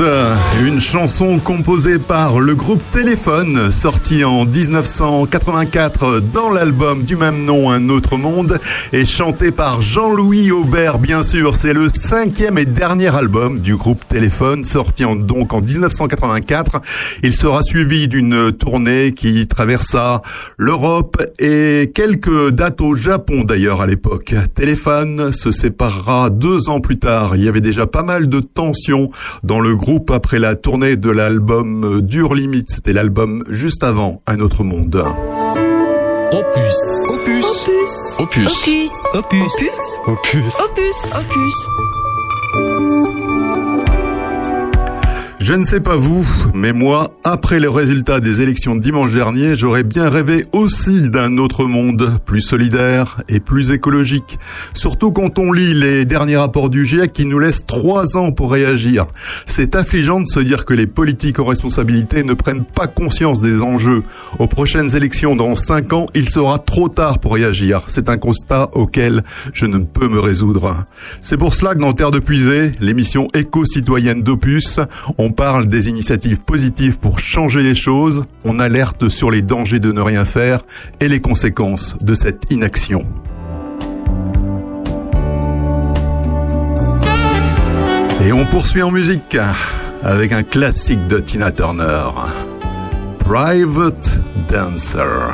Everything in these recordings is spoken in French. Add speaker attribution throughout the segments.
Speaker 1: Amanda.
Speaker 2: Une chanson composée par le groupe Téléphone, sortie en 1984 dans l'album du même nom, Un autre monde, et chantée par Jean-Louis Aubert, bien sûr. C'est le cinquième et dernier album du groupe Téléphone, sorti donc en 1984. Il sera suivi d'une tournée qui traversa l'Europe et quelques dates au Japon d'ailleurs à l'époque. Téléphone se séparera deux ans plus tard. Il y avait déjà pas mal de tensions dans le groupe après la tournée de l'album Dur Limite. C'était l'album juste avant Un autre monde.
Speaker 1: Opus. Opus.
Speaker 3: Opus.
Speaker 1: Opus.
Speaker 3: Opus.
Speaker 1: Opus.
Speaker 3: Opus. Opus.
Speaker 2: Je ne sais pas vous, mais moi, après les résultats des élections de dimanche dernier, j'aurais bien rêvé aussi d'un autre monde, plus solidaire et plus écologique. Surtout quand on lit les derniers rapports du GIEC qui nous laissent trois ans pour réagir. C'est affligeant de se dire que les politiques en responsabilité ne prennent pas conscience des enjeux. Aux prochaines élections dans cinq ans, il sera trop tard pour réagir. C'est un constat auquel je ne peux me résoudre. C'est pour cela que dans Terre de Puisée, l'émission éco-citoyenne d'Opus, on parle des initiatives positives pour changer les choses, on alerte sur les dangers de ne rien faire et les conséquences de cette inaction. Et on poursuit en musique avec un classique de Tina Turner, Private Dancer.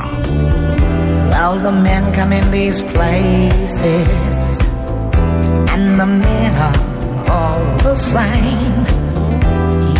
Speaker 3: Well, the men come in these places, and the men are all the same.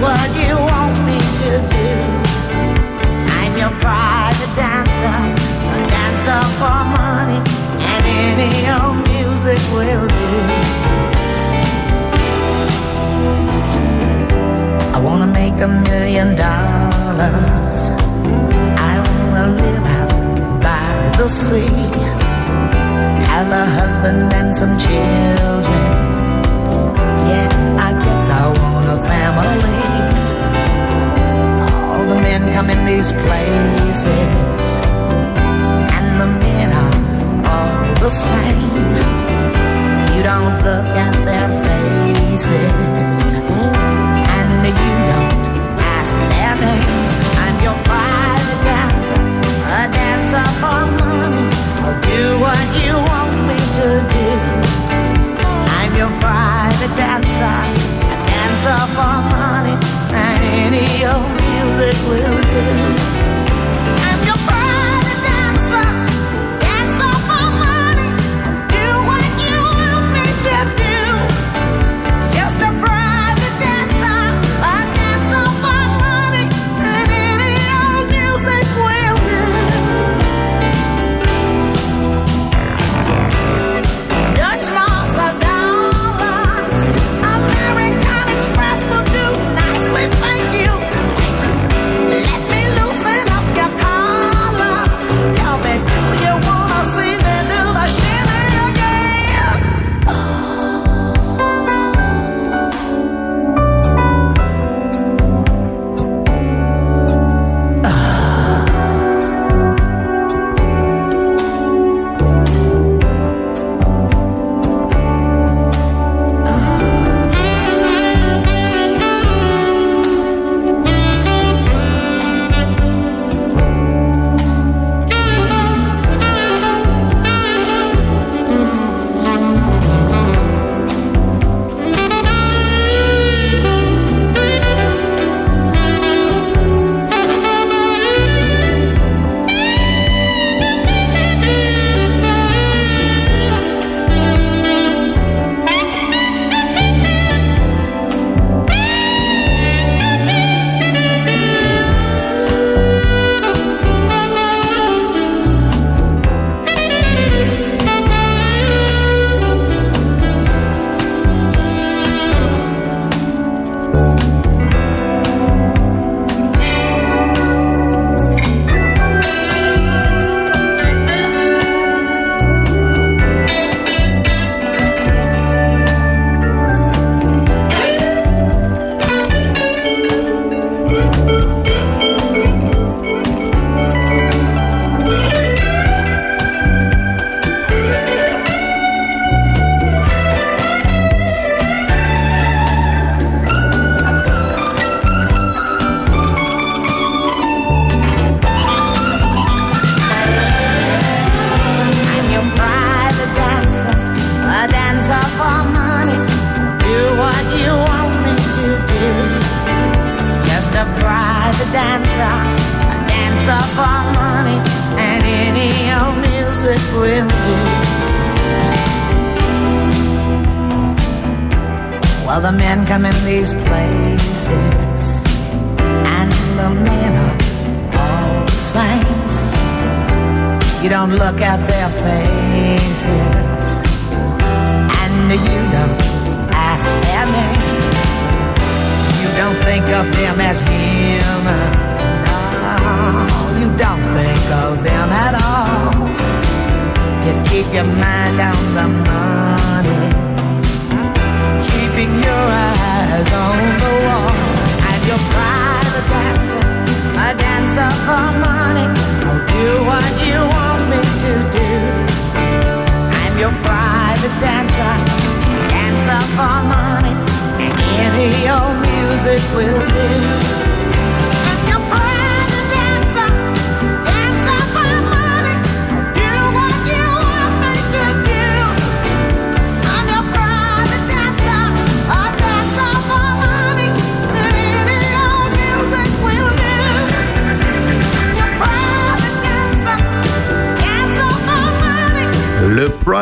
Speaker 3: what you want me to do. I'm your private dancer, a dancer for money, and any old music will do. I wanna make a million dollars. I wanna live out by the sea, have a husband and some children. Yeah, I guess I want a family come in these places, and the men are all the same. You don't look at their faces, and you don't ask their name. I'm your private dancer, a dancer for money. I'll do what you want me to do. I'm your private dancer, a dancer for money, and any old music will do.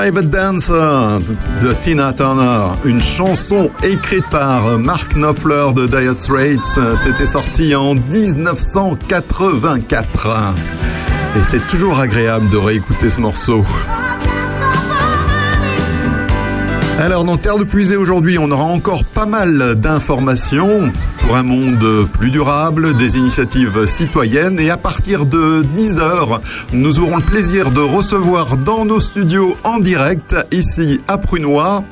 Speaker 3: Private Dancer
Speaker 2: de Tina Turner, une chanson écrite par Mark Knopfler de Dire Straits. C'était sorti en 1984. Et c'est toujours agréable de réécouter ce morceau. Alors dans Terre de Puisée aujourd'hui, on aura encore pas mal d'informations pour un monde plus durable, des initiatives citoyennes et à partir de 10h, nous aurons le plaisir de recevoir dans nos studios en direct ici à Prunois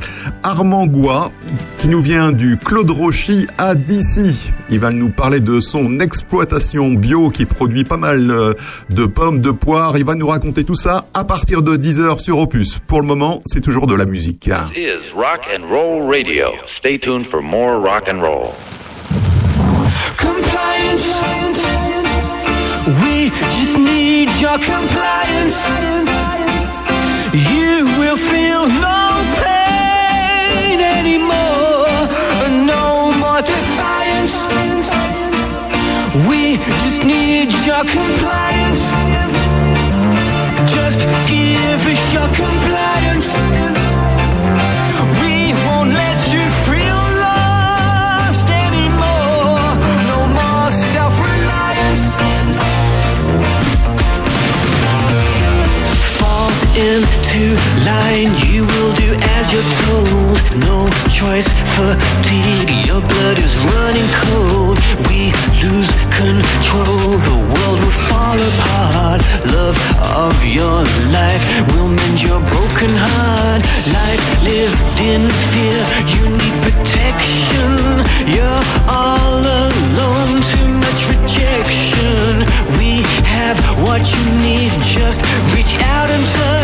Speaker 2: Armand Goua qui nous vient du Claude Rochy à Dissy. Il va nous parler de son exploitation bio qui produit pas mal euh, de pommes, de poires. Il va nous raconter tout ça à partir de 10h sur Opus. Pour le moment, c'est toujours de la musique.
Speaker 4: This is Rock and Roll Radio. Stay tuned for more rock and roll.
Speaker 5: Compliance. We just need your compliance. You will feel no pain anymore, no more defiance. We just need your compliance. Just give us your compliance. Into line, you will do as you're told. No choice, fatigue, your blood is running cold. We lose control, the world will fall apart. Love of your life will mend your broken heart. Life lived in fear, you need protection. You're all alone, too much rejection. We have what you need, just reach out and touch.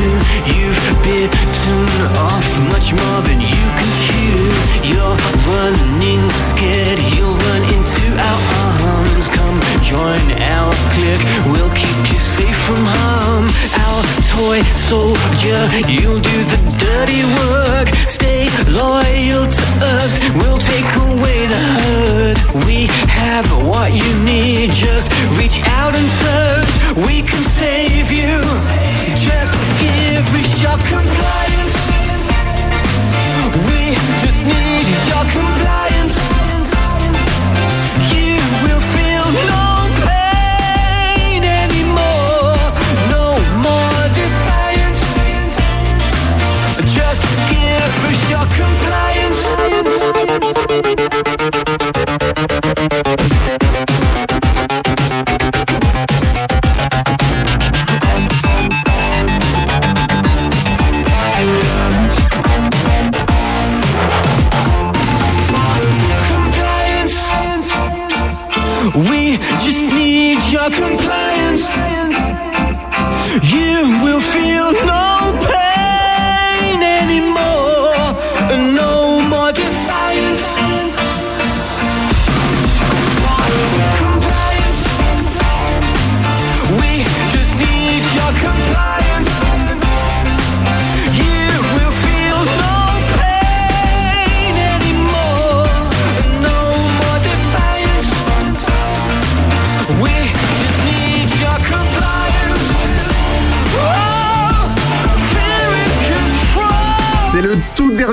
Speaker 5: You've bitten off much more than you can chew. You're running scared. You'll run into our arms. Come join our clique. We'll keep you safe from harm. Our toy soldier, you'll do the dirty work. Stay loyal to us. We'll take away the hurt. We have what you need. Just reach out and search. We can save you. Just give us your compliance. We just need your compliance. You will feel no pain anymore. No more defiance. Just give us your compliance.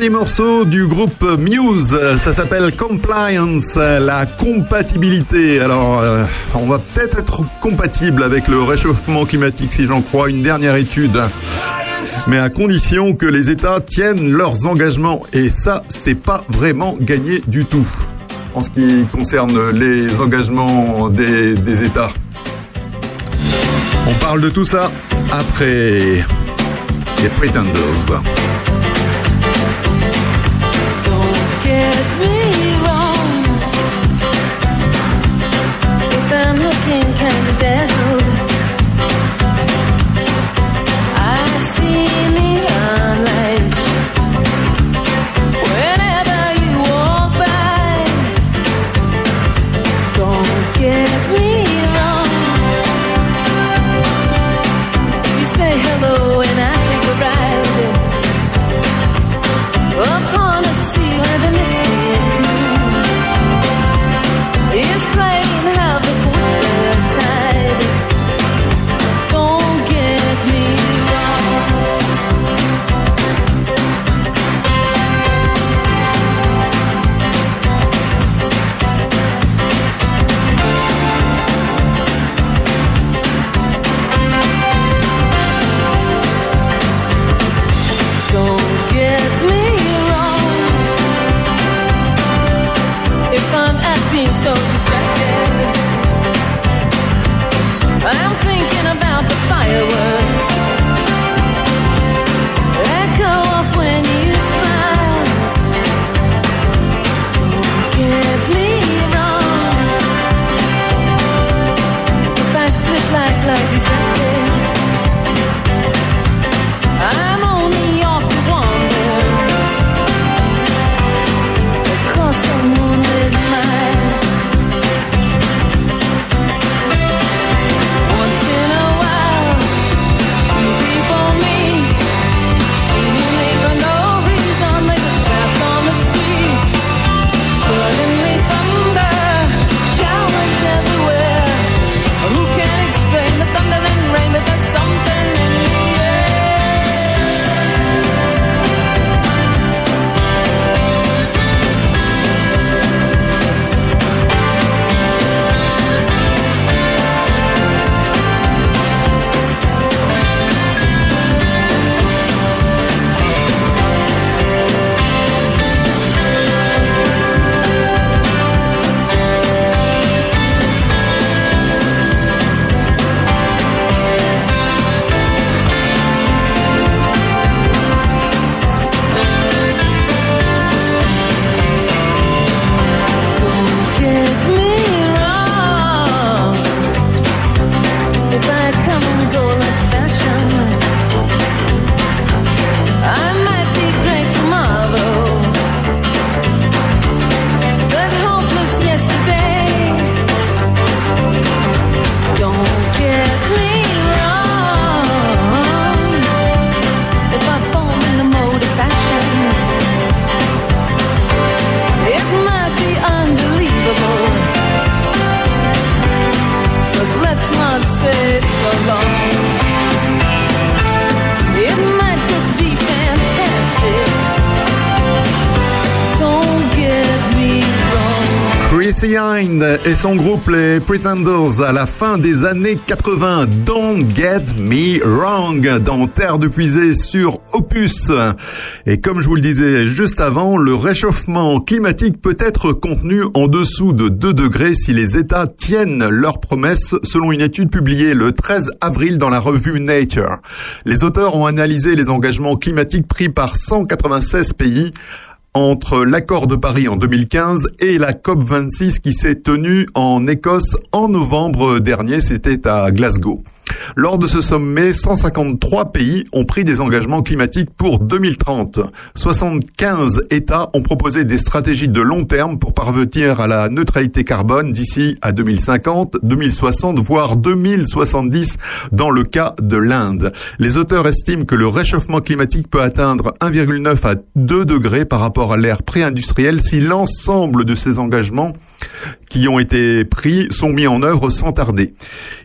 Speaker 2: Dernier morceau du groupe Muse, ça s'appelle Compliance, la compatibilité. Alors, euh, on va peut-être être compatible avec le réchauffement climatique si j'en crois une dernière étude. Mais à condition que les États tiennent leurs engagements. Et ça, c'est pas vraiment gagné du tout. En ce qui concerne les engagements des, des États. On parle de tout ça après les Pretenders. Et son groupe les Pretenders à la fin des années 80. Don't get me wrong dans Terre de Puisée sur Opus. Et comme je vous le disais juste avant, le réchauffement climatique peut être contenu en dessous de 2 degrés si les États tiennent leurs promesses selon une étude publiée le 13 avril dans la revue Nature. Les auteurs ont analysé les engagements climatiques pris par 196 pays entre l'accord de Paris en 2015 et la COP26 qui s'est tenue en Écosse en novembre dernier, c'était à Glasgow. Lors de ce sommet, 153 pays ont pris des engagements climatiques pour 2030. 75 États ont proposé des stratégies de long terme pour parvenir à la neutralité carbone d'ici à 2050, 2060, voire 2070 dans le cas de l'Inde. Les auteurs estiment que le réchauffement climatique peut atteindre 1,9 à 2 degrés par rapport à l'ère pré-industrielle si l'ensemble de ces engagements qui ont été pris sont mis en œuvre sans tarder.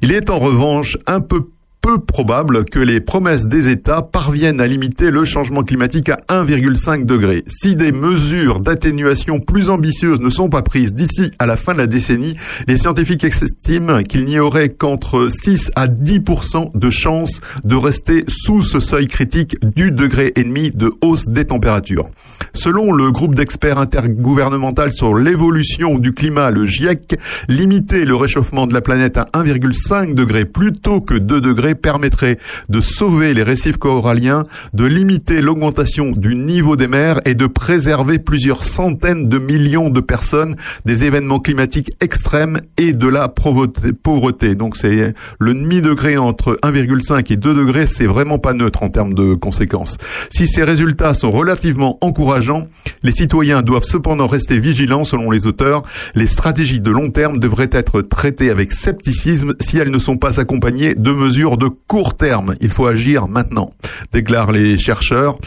Speaker 2: Il est en revanche un peu peu probable que les promesses des États parviennent à limiter le changement climatique à 1,5 degré. Si des mesures d'atténuation plus ambitieuses ne sont pas prises d'ici à la fin de la décennie, les scientifiques estiment qu'il n'y aurait qu'entre 6 à 10% de chances de rester sous ce seuil critique du degré et demi de hausse des températures. Selon le groupe d'experts intergouvernemental sur l'évolution du climat, le GIEC, limiter le réchauffement de la planète à 1,5 degré plutôt que 2 degrés permettrait de sauver les récifs coralliens, de limiter l'augmentation du niveau des mers et de préserver plusieurs centaines de millions de personnes des événements climatiques extrêmes et de la pauvreté-. Donc c'est le demi-degré entre 1,5 et 2 degrés, c'est vraiment pas neutre en termes de conséquences. Si ces résultats sont relativement encourageants, les citoyens doivent cependant rester vigilants selon les auteurs. Les stratégies de long terme devraient être traitées avec scepticisme si elles ne sont pas accompagnées de mesures de court terme. Il faut agir maintenant, déclarent les chercheurs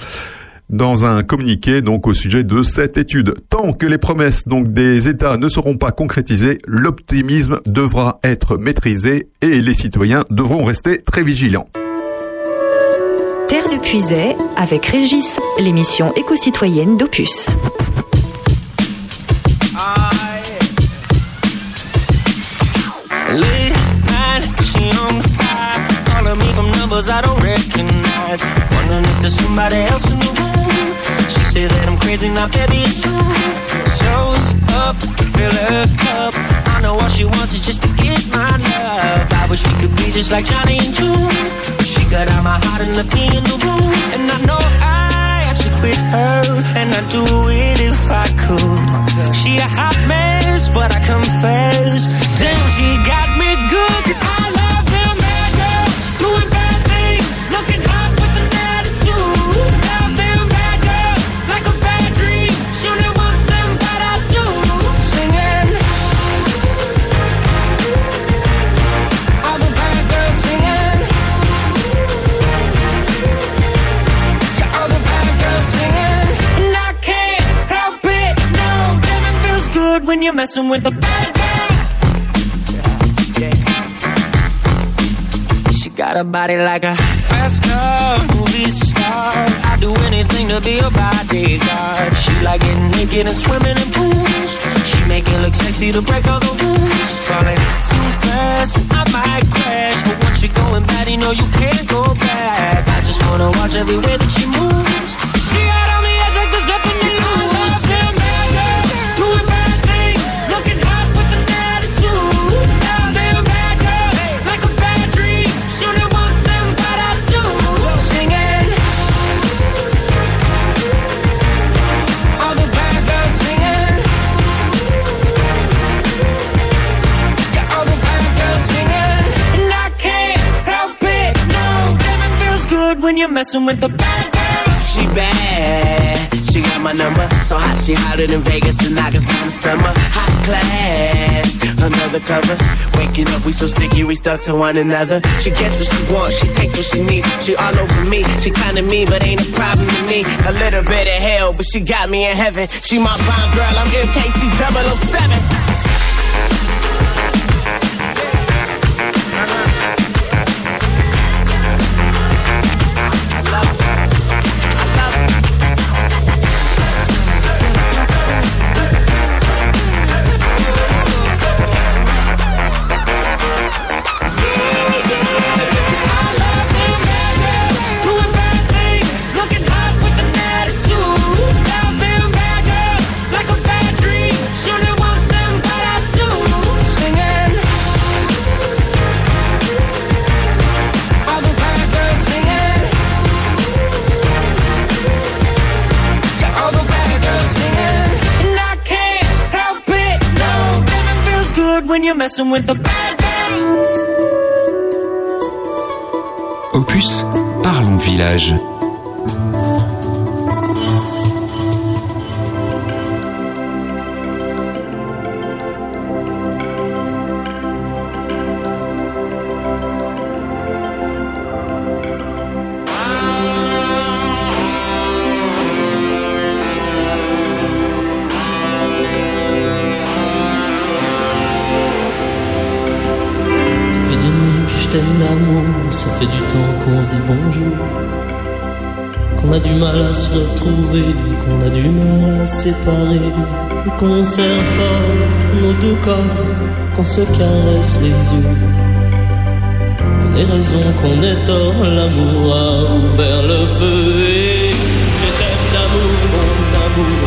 Speaker 2: dans un communiqué donc au sujet de cette étude. Tant que les promesses donc des États ne seront pas concrétisées, l'optimisme devra être maîtrisé et les citoyens devront rester très vigilants.
Speaker 6: Terre de Puisay avec Régis, l'émission éco-citoyenne d'Opus.
Speaker 7: Numbers I don't recognize. Wondering if there's somebody else in the room. She said that I'm crazy, now baby it's true. Shows up to fill her cup. I know all she wants is just to get my love. I wish we could be just like Johnny and June. But she got out my heart and left me in the room. And I know I should quit her, and I'd do it if I when with a bad. She got a body like a fast car, movie star. I'd do anything to be a bodyguard. She like getting naked and swimming in pools. She make it look sexy to break all the rules. Falling too fast, I might crash. But once you're going bad, you know you can't go back. I just wanna watch every way that she moves. When you're messing with the bad girl. She bad. She got my number, so hot she hotter than Vegas and August down the summer. Hot class, another covers. Waking up, we so sticky, we stuck to one another. She gets what she wants, she takes what she needs. She all over me, she kinda mean, but ain't a problem to me. A little bit of hell, but she got me in heaven. She my bomb girl, I'm MKT 007.
Speaker 8: Opus, parlons village.
Speaker 9: Retrouver, qu'on a du mal à séparer. Qu'on serre nos deux corps, qu'on se caresse les yeux. Qu'on ait raison, qu'on ait tort, l'amour a ouvert le feu. Et je t'aime d'amour, mon amour,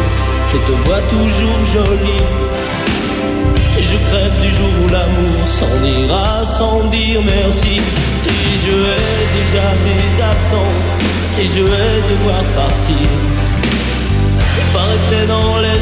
Speaker 9: je te vois toujours jolie. Et je crève du jour où l'amour s'en ira sans dire merci. Et je hais déjà tes absences. Et je hais devoir partir. Il paraît que c'est dans l'espérance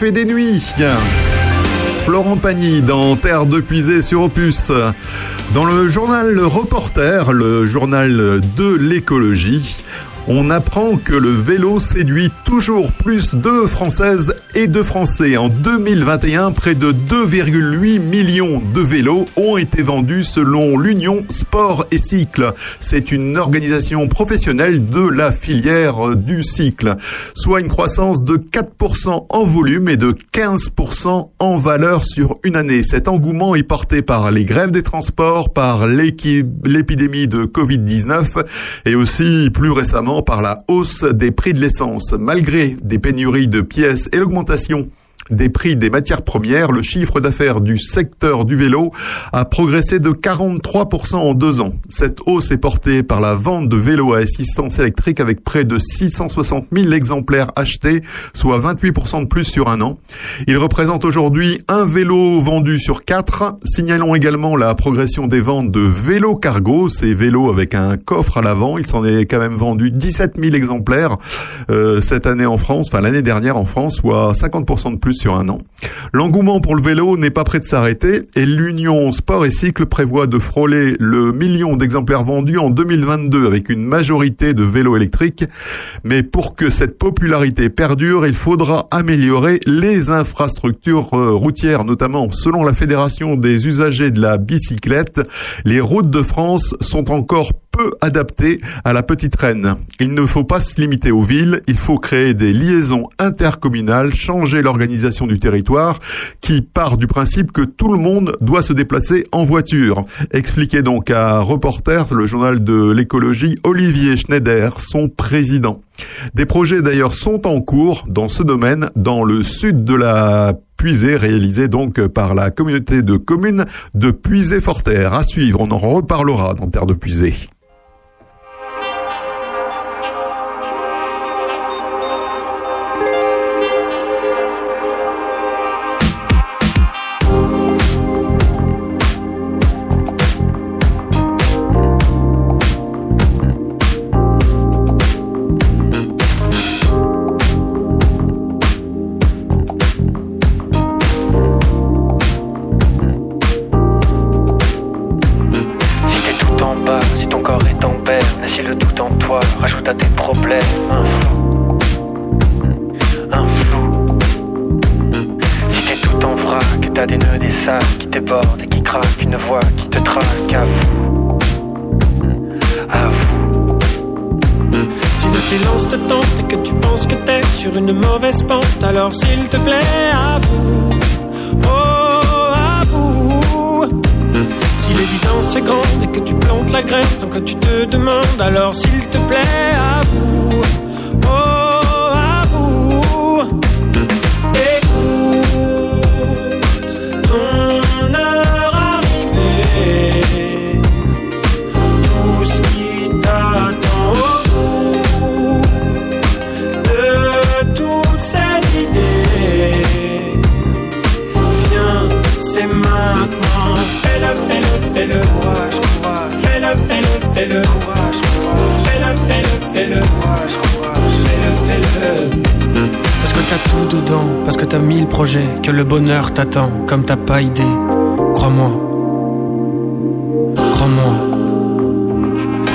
Speaker 9: Des nuits.
Speaker 2: Florent Pagny dans Terre de Puisée sur Opus. Dans le journal Reporter, le journal de l'écologie, on apprend que le vélo séduit toujours plus de Françaises et de Français. En 2021, près de 2,8 millions de vélos ont été vendus selon l'Union Sport et Cycle. C'est une organisation professionnelle de la filière du cycle, soit une croissance de 4% en volume et de 15% en valeur sur une année. Cet engouement est porté par les grèves des transports, par l'épidémie de Covid-19 et aussi plus récemment par la hausse des prix de l'essence. Malgré des pénuries de pièces et l'augmentation des prix des matières premières, le chiffre d'affaires du secteur du vélo a progressé de 43% en deux ans. Cette hausse est portée par la vente de vélos à assistance électrique avec près de 660 000 exemplaires achetés, soit 28% de plus sur un an. Il représente aujourd'hui un vélo vendu sur quatre. Signalons également la progression des ventes de vélos cargo, ces vélos avec un coffre à l'avant. Il s'en est quand même vendu 17 000 exemplaires euh, cette année en France, enfin l'année dernière en France, soit 50% de plus sur un an. L'engouement pour le vélo n'est pas prêt de s'arrêter et l'Union Sport et Cycle prévoit de frôler le million d'exemplaires vendus en 2022 avec une majorité de vélos électriques. Mais pour que cette popularité perdure, il faudra améliorer les infrastructures euh, routières, notamment selon la Fédération des usagers de la bicyclette. Les routes de France sont encore peu adaptées à la petite reine. Il ne faut pas se limiter aux villes, il faut créer des liaisons intercommunales, changer l'organisation du territoire qui part du principe que tout le monde doit se déplacer en voiture. Expliquez donc à Reporter, le journal de l'écologie, Olivier Schneider, son président. Des projets d'ailleurs sont en cours dans ce domaine dans le sud de la Puisée, réalisé donc par la communauté de communes de Puisée-Forterre. À suivre, on en reparlera dans Terre de Puisée.
Speaker 10: Alors s'il te que le bonheur t'attend, comme t'as pas idée. Crois-moi. Crois-moi.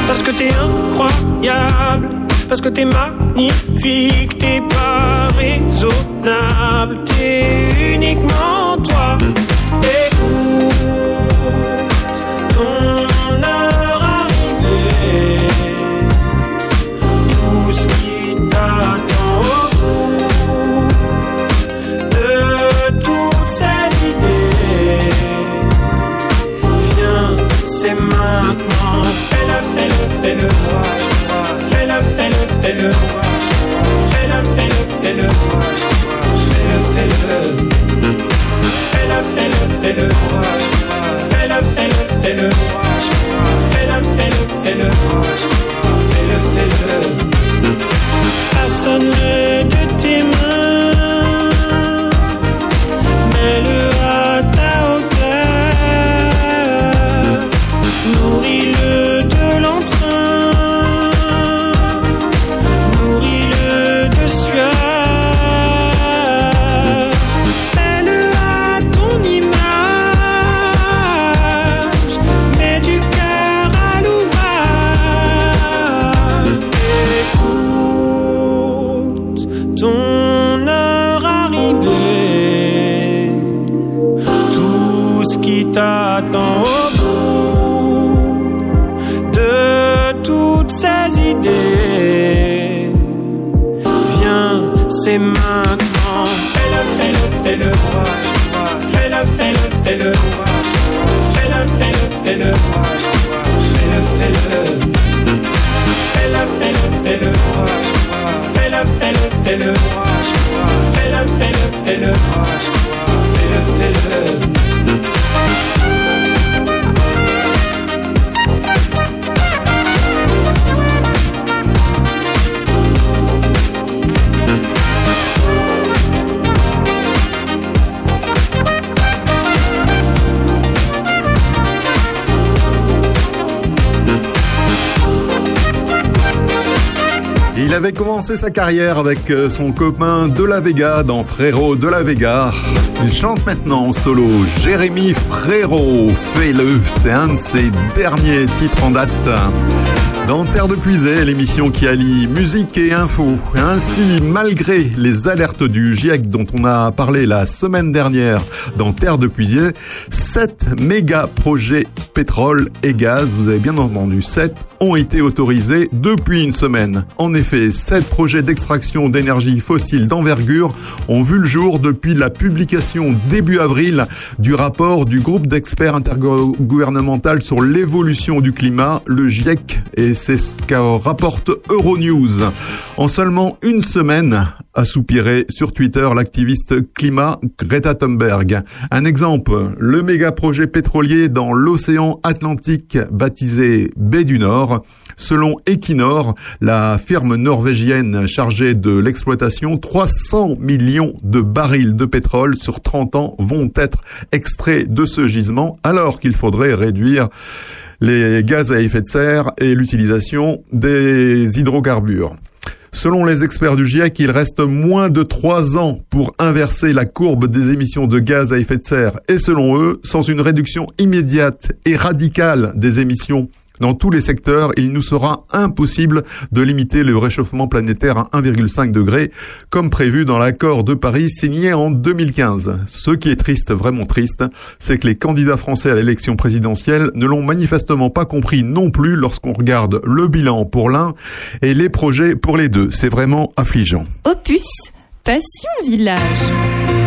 Speaker 10: Parce que t'es incroyable, parce que t'es magnifique, t'es pas raisonnable, t'es uniquement Viens, c'est maintenant. Fais-le, fais-le. Fais-le, fais-le, fais-le. Fais-le, fais-le. Fais-le, fais-le, fais-le. Fais-le, fais-le, fais-le. Fais-le, fais-le, fais-le. Fais-le,
Speaker 2: avait commencé sa carrière avec euh, son copain De La Vega dans Frérot De La Vega. Il chante maintenant en solo. Jérémy Frérot, fais-le. C'est un de ses derniers titres en date. Dans Terre de Puisée, l'émission qui allie musique et info. Ainsi, malgré les alertes du GIEC dont on a parlé la semaine dernière dans Terre de Puisée, sept méga projets pétrole et gaz, vous avez bien entendu, sept ont été autorisés depuis une semaine. En effet, sept projets d'extraction d'énergie fossile d'envergure ont vu le jour depuis la publication début avril du rapport du groupe d'experts intergouvernemental sur l'évolution du climat, le GIEC, et c'est ce qu'a rapporte Euronews. En seulement une semaine, a soupiré sur Twitter l'activiste climat Greta Thunberg. Un exemple, le méga projet pétrolier dans l'océan Atlantique baptisé Baie du Nord. Selon Equinor, la firme norvégienne chargée de l'exploitation, 300 millions de barils de pétrole sur 30 ans vont être extraits de ce gisement alors qu'il faudrait réduire les gaz à effet de serre et l'utilisation des hydrocarbures. Selon les experts du GIEC, il reste moins de trois ans pour inverser la courbe des émissions de gaz à effet de serre. Et selon eux, sans une réduction immédiate et radicale des émissions dans tous les secteurs, il nous sera impossible de limiter le réchauffement planétaire à 1,5 degré, comme prévu dans l'accord de Paris signé en 2015. Ce qui est triste, vraiment triste, c'est que les candidats français à l'élection présidentielle ne l'ont manifestement pas compris non plus lorsqu'on regarde le bilan pour l'un et les projets pour les deux. C'est vraiment affligeant.
Speaker 11: Opus, Passion Village.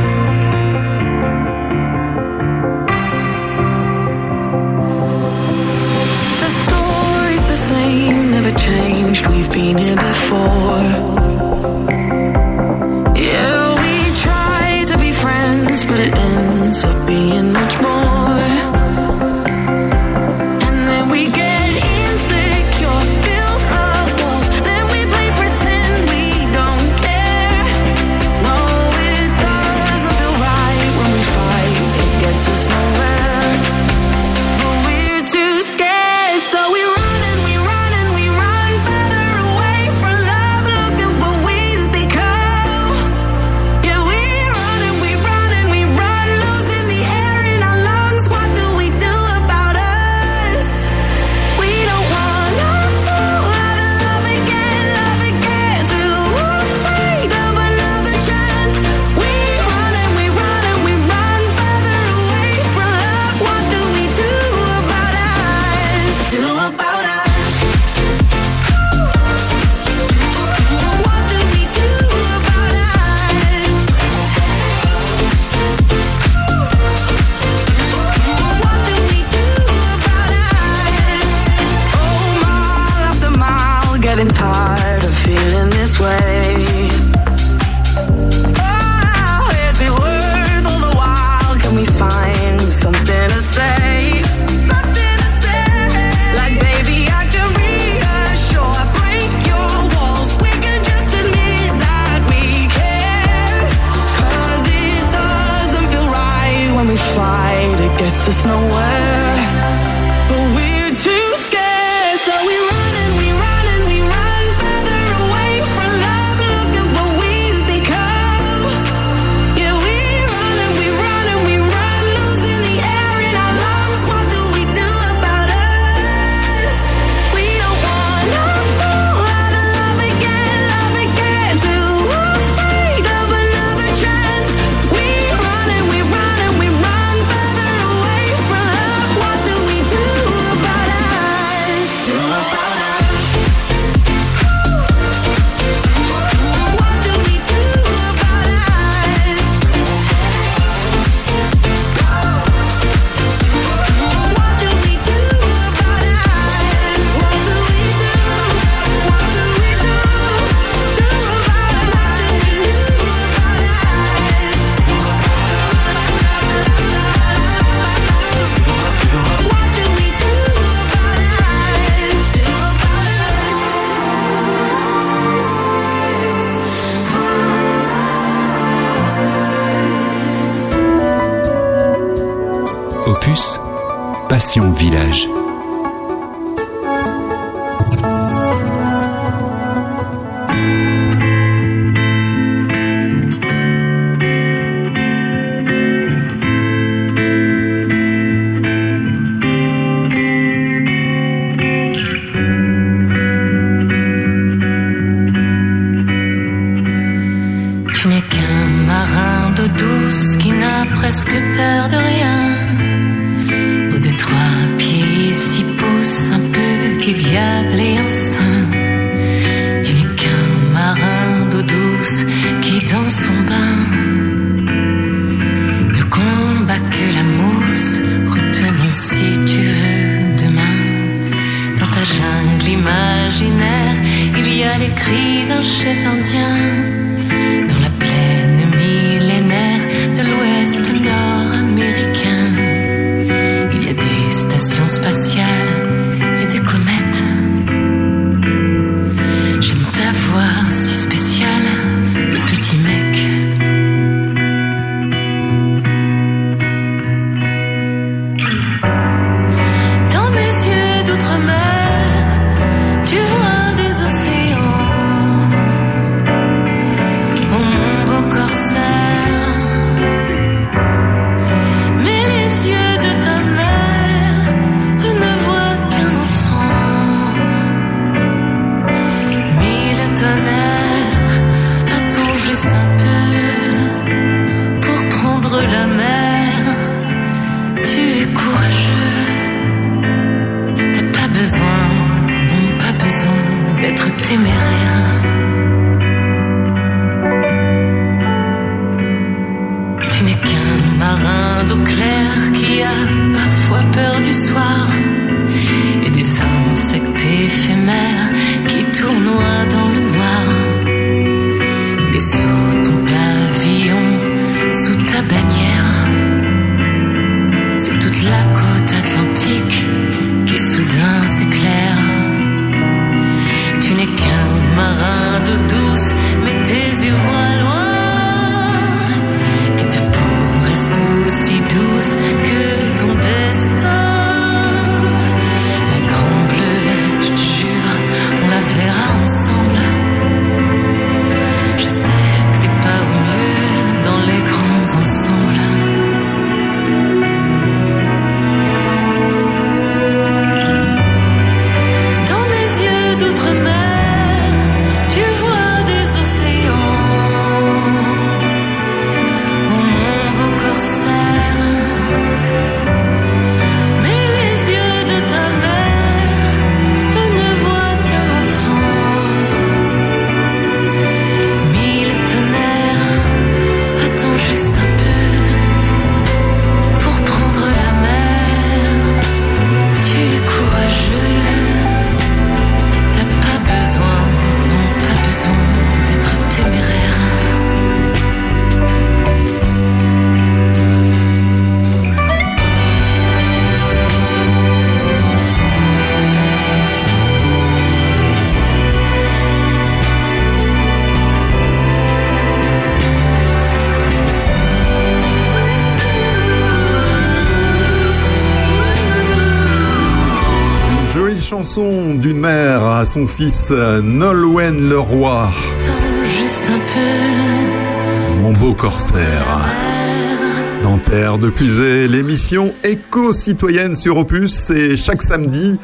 Speaker 12: Besoin, pas besoin d'être téméraire.
Speaker 2: Son fils euh, Nolwenn Leroy.
Speaker 12: Attends juste un peu.
Speaker 2: Mon beau corsaire. Dans Terre de Puisée, l'émission éco-citoyenne sur Opus, c'est chaque samedi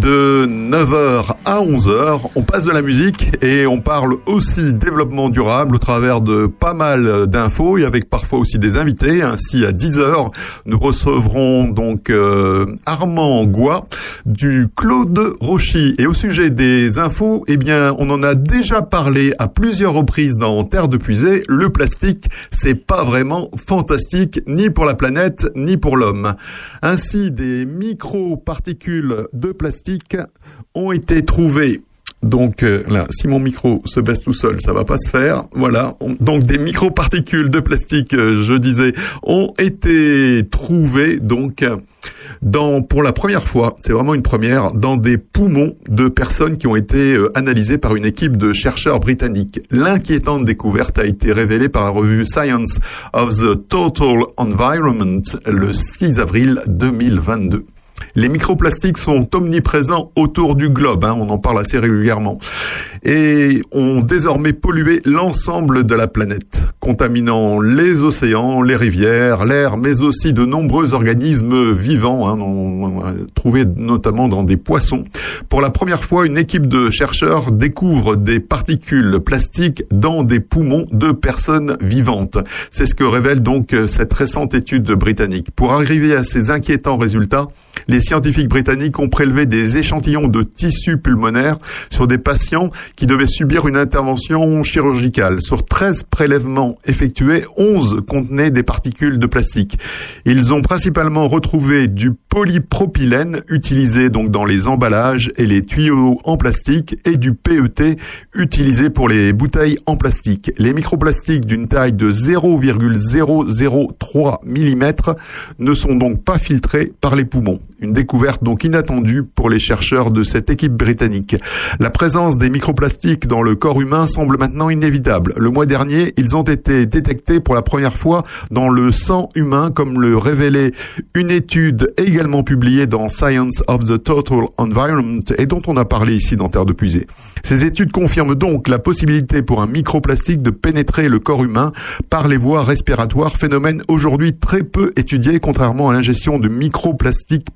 Speaker 2: de 9h à 11h. On passe de la musique et on parle aussi développement durable au travers de pas mal d'infos et avec parfois aussi des invités. Ainsi, à 10h, nous recevrons donc euh, Armand Goua du Claude Rochy. Et au sujet des infos, eh bien, on en a déjà parlé à plusieurs reprises dans Terre de Puisée. Le plastique, c'est pas vraiment fantastique ni pour la planète ni pour l'homme. Ainsi, des microparticules de plastique ont été trouvées donc euh, là, si mon micro se baisse tout seul, ça va pas se faire. Voilà. On- donc des microparticules de plastique, euh, je disais, ont été trouvées donc euh, dans pour la première fois, c'est vraiment une première, dans des poumons de personnes qui ont été analysées par une équipe de chercheurs britanniques. L'inquiétante découverte a été révélée par la revue Science of the Total Environment le 6 avril 2022. Les microplastiques sont omniprésents autour du globe, hein, on en parle assez régulièrement, et ont désormais pollué l'ensemble de la planète, contaminant les océans, les rivières, l'air, mais aussi de nombreux organismes vivants, hein, on- on a trouvé notamment dans des poissons. Pour la première fois, une équipe de chercheurs découvre des particules plastiques dans des poumons de personnes vivantes. C'est ce que révèle donc cette récente étude britannique. Pour arriver à ces inquiétants résultats, les scientifiques britanniques ont prélevé des échantillons de tissus pulmonaires sur des patients qui devaient subir une intervention chirurgicale. Sur 13 prélèvements effectués, 11 contenaient des particules de plastique. Ils ont principalement retrouvé du polypropylène utilisé donc dans les emballages et les tuyaux en plastique et du PET utilisé pour les bouteilles en plastique. Les microplastiques d'une taille de 0,003 mm ne sont donc pas filtrés par les poumons. Une découverte donc inattendue pour les chercheurs de cette équipe britannique. La présence des microplastiques dans le corps humain semble maintenant inévitable. Le mois dernier, ils ont été détectés pour la première fois dans le sang humain, comme le révélait une étude également publiée dans Science of the Total Environment et dont on a parlé ici dans Terre de Puisée. Ces études confirment donc la possibilité pour un microplastique de pénétrer le corps humain par les voies respiratoires, phénomène aujourd'hui très peu étudié contrairement à l'ingestion de microplastiques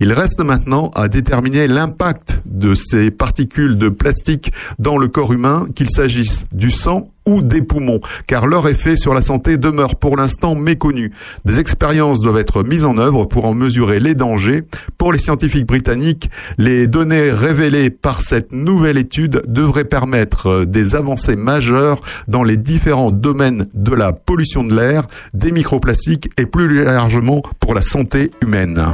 Speaker 2: Il reste maintenant à déterminer l'impact de ces particules de plastique dans le corps humain, qu'il s'agisse du sang ou des poumons, car leur effet sur la santé demeure pour l'instant méconnu. Des expériences doivent être mises en œuvre pour en mesurer les dangers. Pour les scientifiques britanniques, les données révélées par cette nouvelle étude devraient permettre euh, des avancées majeures dans les différents domaines de la pollution de l'air, des microplastiques et plus largement pour la santé humaine.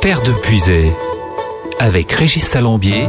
Speaker 1: Terre de Puisay, avec Régis Salambier,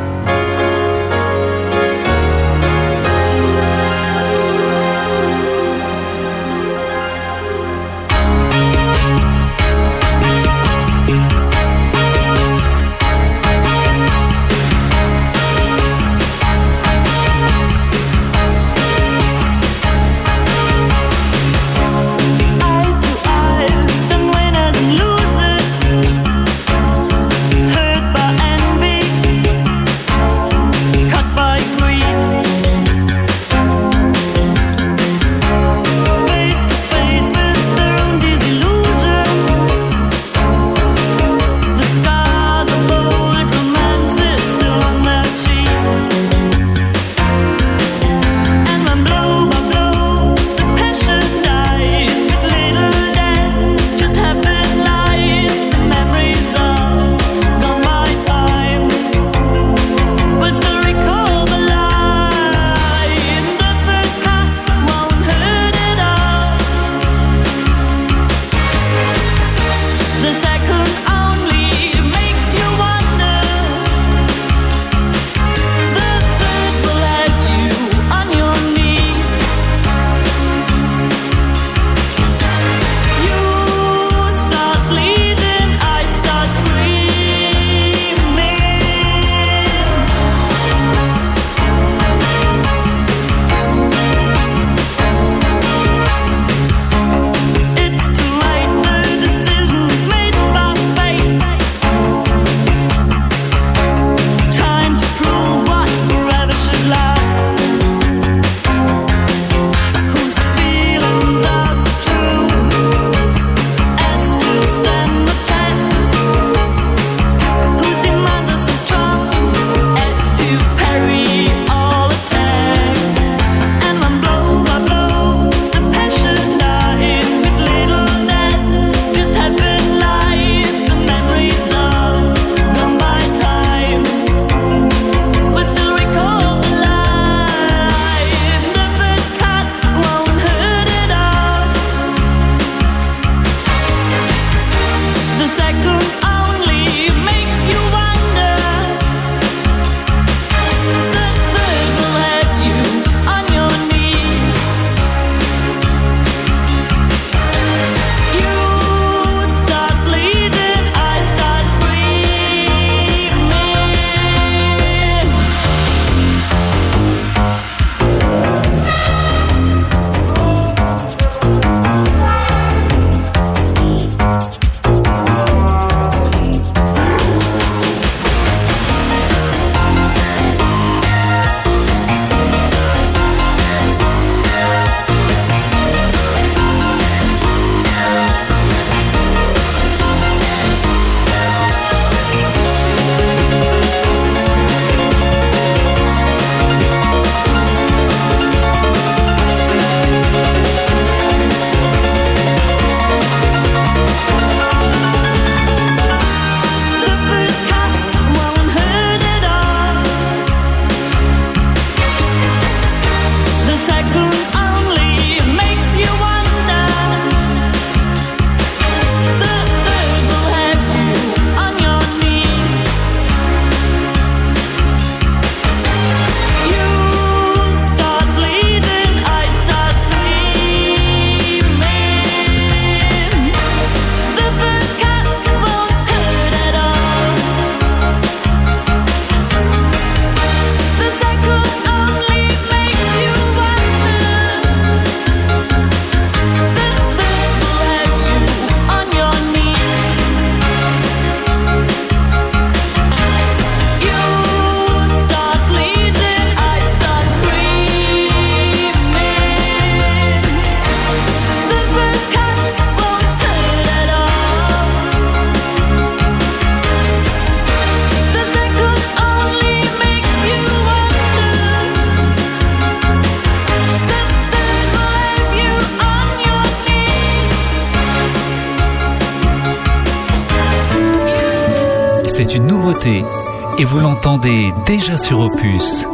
Speaker 8: L'entendez déjà sur Opus.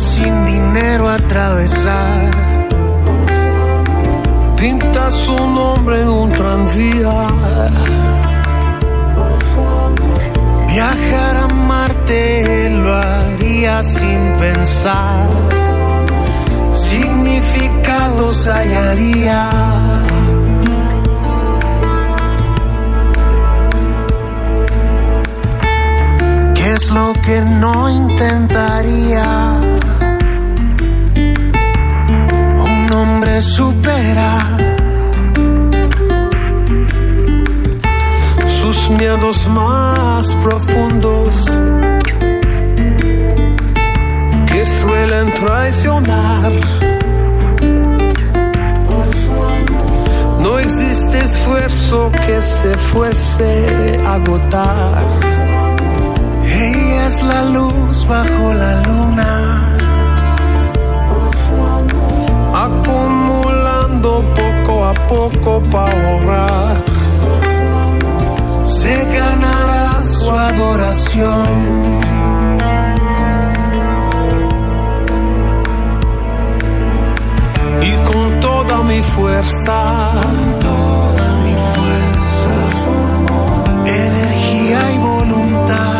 Speaker 13: Sin dinero atravesar.
Speaker 10: Pinta su nombre en un tranvía.
Speaker 13: Viajar a Marte lo haría sin pensar. Significados hallaría. ¿Qué es lo que no intentaría? Supera
Speaker 10: sus miedos más profundos que suelen traicionar. No existe esfuerzo que se fuese a agotar.
Speaker 13: Ella es la luz bajo la luna.
Speaker 10: Poco a poco para ahorrar.
Speaker 13: Se ganará su adoración.
Speaker 10: y con toda mi fuerza,
Speaker 13: toda mi fuerza, energía y voluntad,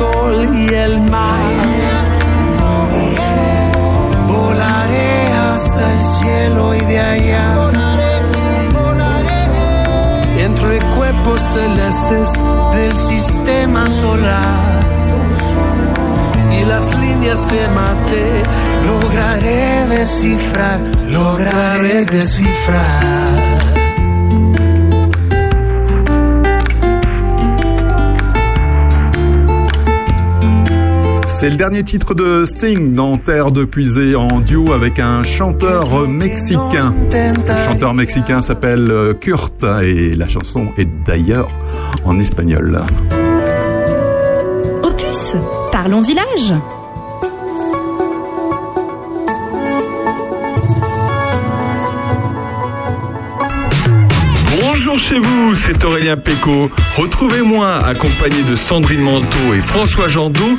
Speaker 10: sol y el mar.
Speaker 13: Hasta el cielo y de allá.
Speaker 10: Entre cuerpos celestes
Speaker 13: del sistema solar
Speaker 10: y las líneas de mate
Speaker 13: lograré descifrar, lograré descifrar.
Speaker 2: C'est le dernier titre de Sting dans Terre de Puisée en duo avec un chanteur mexicain. Le chanteur mexicain s'appelle euh, Kurt et la chanson est d'ailleurs en espagnol.
Speaker 14: Opus, parlons village.
Speaker 15: Bonjour chez vous, c'est Aurélien Péco. Retrouvez-moi accompagné de Sandrine Manteau et François Jandot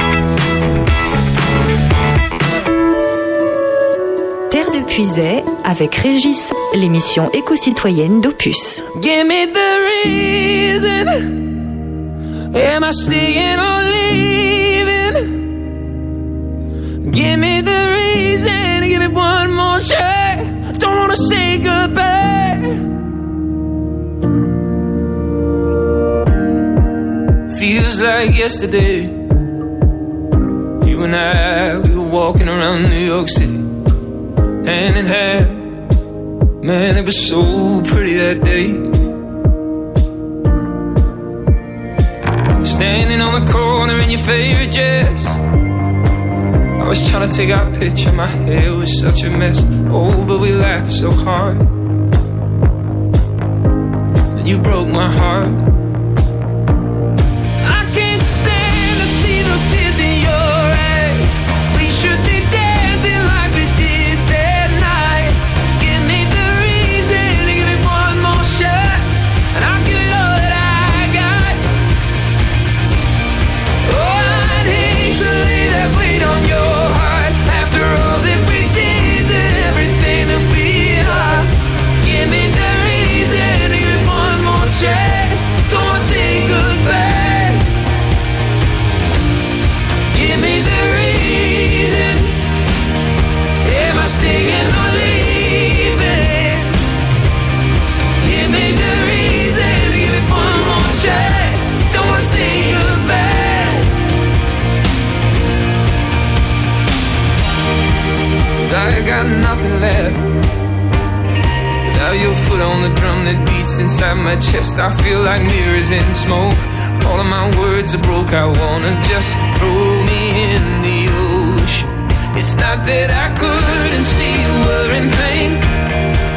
Speaker 6: Puisay avec Régis, l'émission éco-citoyenne d'Opus.
Speaker 16: Give me the reason. Am I staying or leaving? Give me the reason. Give it one more shot. Don't wanna say goodbye. Feels like yesterday. You and I, we were walking around New York City, hand in hand. Man, it was so pretty that day. Standing on the corner in your favorite dress. I was trying to take our picture, my hair was such a mess. Oh, but we laughed so hard. And you broke my heart. nothing left. Without your foot on the drum that beats inside my chest, I feel like mirrors in smoke. All of my words are broke, I wanna just throw me in the ocean. It's not that I couldn't see you were in pain.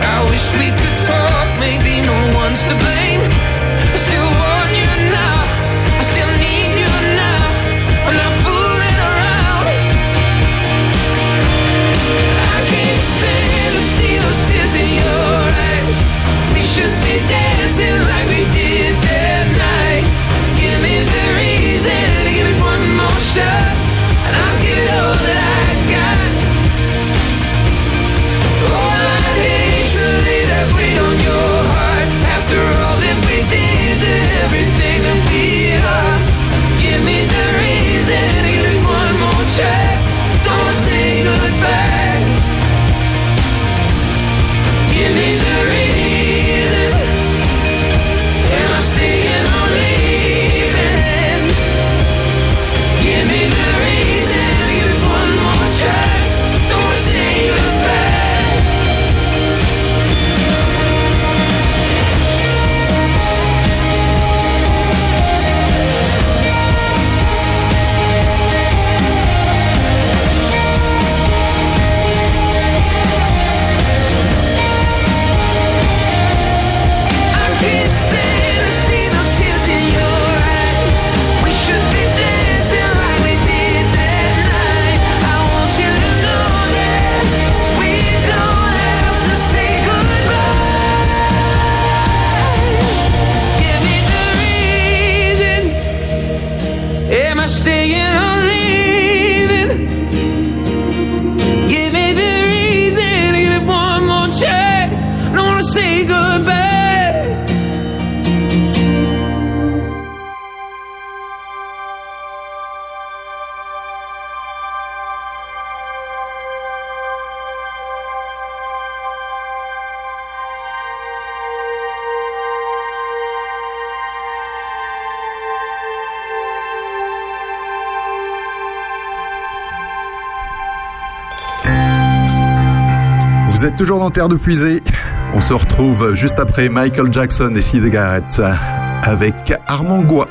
Speaker 16: I wish we could talk, maybe no one's to blame.
Speaker 11: toujours dans Terre de Puisée. On se retrouve juste après Michael Jackson et Sid Garrett avec Armand Goua.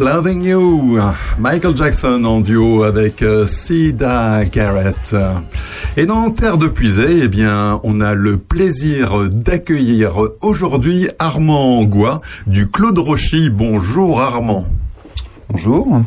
Speaker 17: Loving You.
Speaker 2: Michael Jackson en duo avec euh, Sida Garrett. Et dans Terre de Puisée, eh bien, on a le plaisir d'accueillir aujourd'hui Armand Goua du Claude Rochy. Bonjour Armand.
Speaker 18: Bonjour.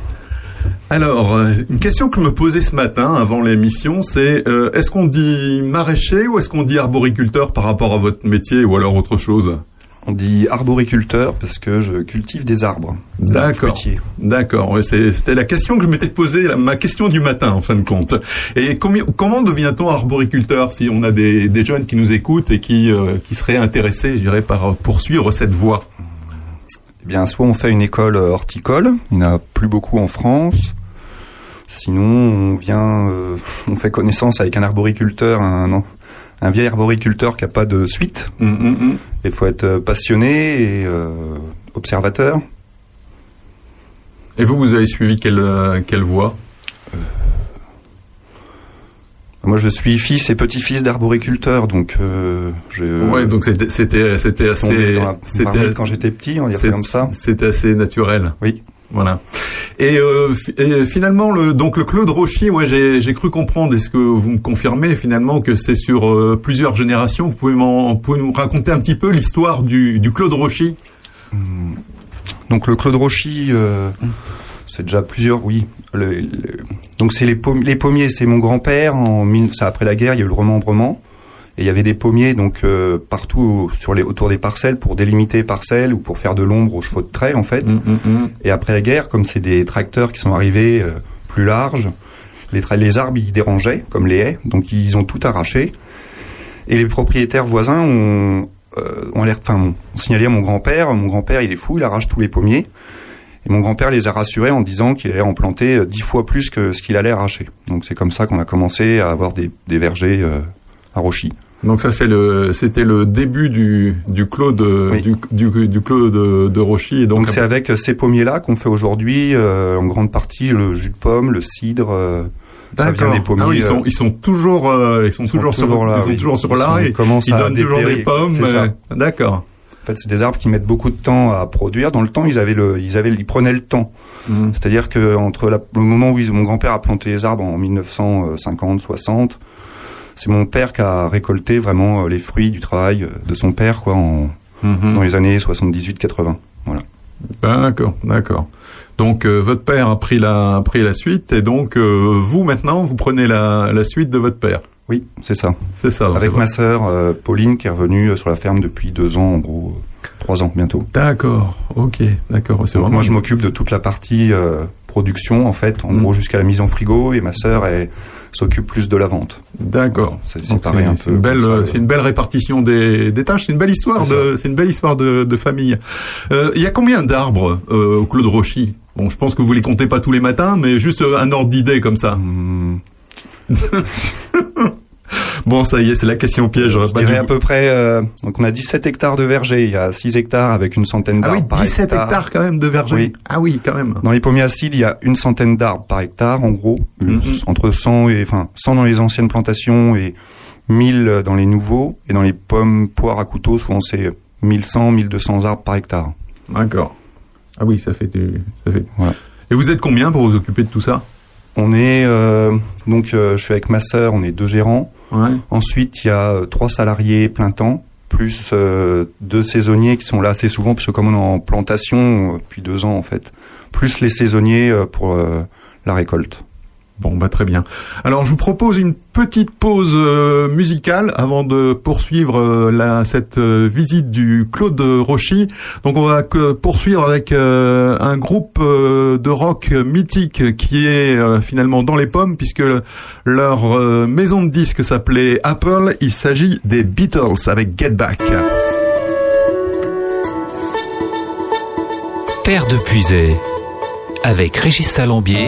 Speaker 2: Alors, euh, une question que je me posais ce matin avant l'émission, c'est euh, est-ce qu'on dit maraîcher ou est-ce qu'on dit arboriculteur par rapport à votre métier ou alors autre chose?
Speaker 18: On dit arboriculteur parce que je cultive des arbres.
Speaker 2: D'accord. D'accord. C'était la question que je m'étais posée, ma question du matin en fin de compte. Et combien- comment devient-on arboriculteur si on a des, des jeunes qui nous écoutent et qui, euh, qui seraient intéressés, je dirais, par poursuivre cette voie?
Speaker 18: Eh bien, soit on fait une école horticole, il n'y en a plus beaucoup en France. Sinon, on vient, euh, on fait connaissance avec un arboriculteur, un, un vieil arboriculteur qui n'a pas de suite. Il faut être euh, passionné et euh, observateur.
Speaker 2: Et vous, vous avez suivi quelle, euh, quelle voie?
Speaker 18: Moi, je suis fils et petit-fils d'arboriculteur, donc euh.
Speaker 2: Ouais, donc c'était assez c'était
Speaker 18: quand j'étais petit, on comme ça.
Speaker 2: C'était assez naturel.
Speaker 18: Oui.
Speaker 2: Voilà. Et, euh, et finalement, le, donc le Claude Rochy, ouais, j'ai cru comprendre. Est-ce que vous me confirmez finalement que c'est sur euh, plusieurs générations? Vous pouvez, pouvez nous raconter un petit peu l'histoire du, Claude Rochy
Speaker 18: Donc le Claude Rochy, euh, c'est déjà plusieurs, oui. Donc c'est les, les pommiers, c'est mon grand-père. En c'est après la guerre, il y a eu le remembrement. Et il y avait des pommiers donc euh, partout sur les, autour des parcelles pour délimiter les parcelles ou pour faire de l'ombre aux chevaux de trait en fait. Et après la guerre, comme c'est des tracteurs qui sont arrivés euh, plus larges, les, arbres ils dérangeaient comme les haies, donc ils ont tout arraché. Et les propriétaires voisins ont, euh, ont l'air, enfin, ont signalé à mon grand-père. Mon grand-père, il est fou, il arrache tous les pommiers. Et mon grand-père les a rassurés en disant qu'il allait en planter dix fois plus que ce qu'il allait arracher. Donc c'est comme ça qu'on a commencé à avoir des, des vergers à Rochy.
Speaker 2: Donc ça c'est le c'était le début du du Claude du, du, du Claude de Rochy. Et donc,
Speaker 18: Donc c'est avec ces pommiers-là qu'on fait aujourd'hui euh, en grande partie le jus de pomme, le cidre. euh, ça vient des pommiers.
Speaker 2: Ah oui, ils sont
Speaker 18: euh,
Speaker 2: ils sont toujours euh, ils sont toujours, sur
Speaker 18: toujours là,
Speaker 2: ils sont
Speaker 18: oui.
Speaker 2: toujours sur
Speaker 18: Ils
Speaker 2: là
Speaker 18: sont-
Speaker 2: et
Speaker 18: ils commencent
Speaker 2: ils
Speaker 18: à
Speaker 2: donnent toujours des pommes. D'accord.
Speaker 18: En fait, c'est des arbres qui mettent beaucoup de temps à produire. Dans le temps, ils avaient le, ils avaient, ils prenaient le temps.
Speaker 2: Mmh.
Speaker 18: C'est-à-dire que entre la- le moment où ils- mon grand-père a planté les arbres en 1950, 60, c'est mon père qui a récolté vraiment euh, les fruits du travail euh, de son père, quoi, en,
Speaker 2: Mhm.
Speaker 18: dans les années 78-80. Voilà.
Speaker 2: D'accord, d'accord. Donc euh, votre père a pris la a pris la suite et donc euh, vous maintenant vous prenez la, la suite de votre père.
Speaker 18: Oui, c'est ça.
Speaker 2: C'est ça.
Speaker 18: Avec ma sœur euh, Pauline qui est revenue sur la ferme depuis deux ans, en gros, trois ans bientôt.
Speaker 2: D'accord, ok, d'accord.
Speaker 18: Moi, je m'occupe de toute la partie production, en fait, en
Speaker 2: Mm.
Speaker 18: gros jusqu'à la mise en frigo, et ma sœur s'occupe plus de la vente.
Speaker 2: D'accord.
Speaker 18: C'est un peu.
Speaker 2: une belle, euh, c'est une belle répartition des, des tâches. C'est une belle histoire
Speaker 18: C'est
Speaker 2: de, c'est une belle histoire de, de famille. Euh, Il y a combien d'arbres euh, au Claude Rochy Bon, je pense que vous les comptez pas tous les matins, mais juste euh, un ordre d'idée comme ça.
Speaker 18: Hmm.
Speaker 2: bon, ça y est, c'est la question piège.
Speaker 18: Je dirais à peu près, euh, donc on a 17 hectares de verger, il y a 6 hectares avec une centaine
Speaker 2: Ah
Speaker 18: d'arbres
Speaker 2: oui,
Speaker 18: par
Speaker 2: 17
Speaker 18: hectare.
Speaker 2: hectares quand même de verger.
Speaker 18: Oui.
Speaker 2: Ah oui, quand même.
Speaker 18: Dans les pommiers acides, il y a une centaine d'arbres par hectare, en gros,
Speaker 2: Mhm.
Speaker 18: entre 100 et, enfin, 100 dans les anciennes plantations et 1000 dans les nouveaux. Et dans les pommes poires à couteau, souvent c'est 1100, 1200 arbres par hectare.
Speaker 2: D'accord. Ah oui, ça fait du. Ça fait...
Speaker 18: Voilà.
Speaker 2: Et vous êtes combien pour vous occuper de tout ça?
Speaker 18: On est, euh, donc, euh, je suis avec ma sœur, on est deux gérants.
Speaker 2: Ouais.
Speaker 18: Ensuite, il y a euh, trois salariés plein temps, plus euh, deux saisonniers qui sont là assez souvent, parce que comme on est en plantation euh, depuis deux ans en fait, plus les saisonniers euh, pour euh, la récolte.
Speaker 2: Bon, bah très bien. Alors, je vous propose une petite pause euh, musicale avant de poursuivre euh, cette euh, visite du Claude Rochy. Donc, on va poursuivre avec un groupe de rock mythique qui est finalement dans les pommes puisque leur maison de disques s'appelait Apple. Il s'agit des Beatles avec Get Back.
Speaker 1: Terre de Puisay, avec Régis Salambier,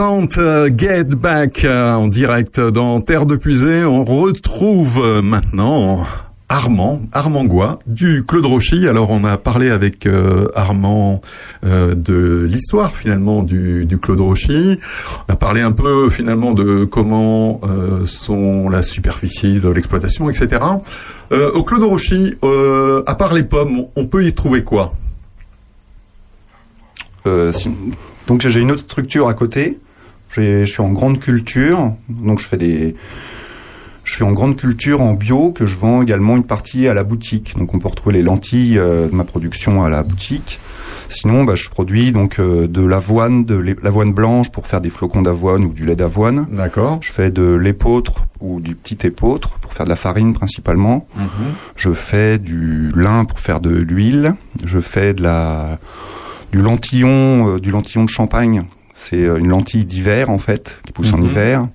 Speaker 2: 60, euh, Get Back euh, en direct dans Terre de Pusée. On retrouve euh, maintenant Armand, Armand Goua du Claude Rochy. Alors on a parlé avec euh, Armand euh, de l'histoire finalement du, du Claude Rochy. On a parlé un peu finalement de comment euh, sont la superficie de l'exploitation, etc. Euh, au Claude Rochy, euh, à part les pommes, on peut y trouver quoi?
Speaker 18: Euh, si- donc j'ai une autre structure à côté. Je suis en grande culture, donc je fais des. Je suis en grande culture en bio que je vends également une partie à la boutique. Donc on peut retrouver les lentilles euh, de ma production à la boutique. Sinon, bah, je produis donc euh, de l'avoine, de l'avoine blanche pour faire des flocons d'avoine ou du lait d'avoine.
Speaker 2: D'accord.
Speaker 18: Je fais de l'épeautre ou du petit épeautre pour faire de la farine principalement. Je fais du lin pour faire de l'huile. Je fais de la du lentillon, euh, du lentillon de champagne. C'est euh, une lentille d'hiver en fait qui pousse en
Speaker 2: Mhm.
Speaker 18: hiver.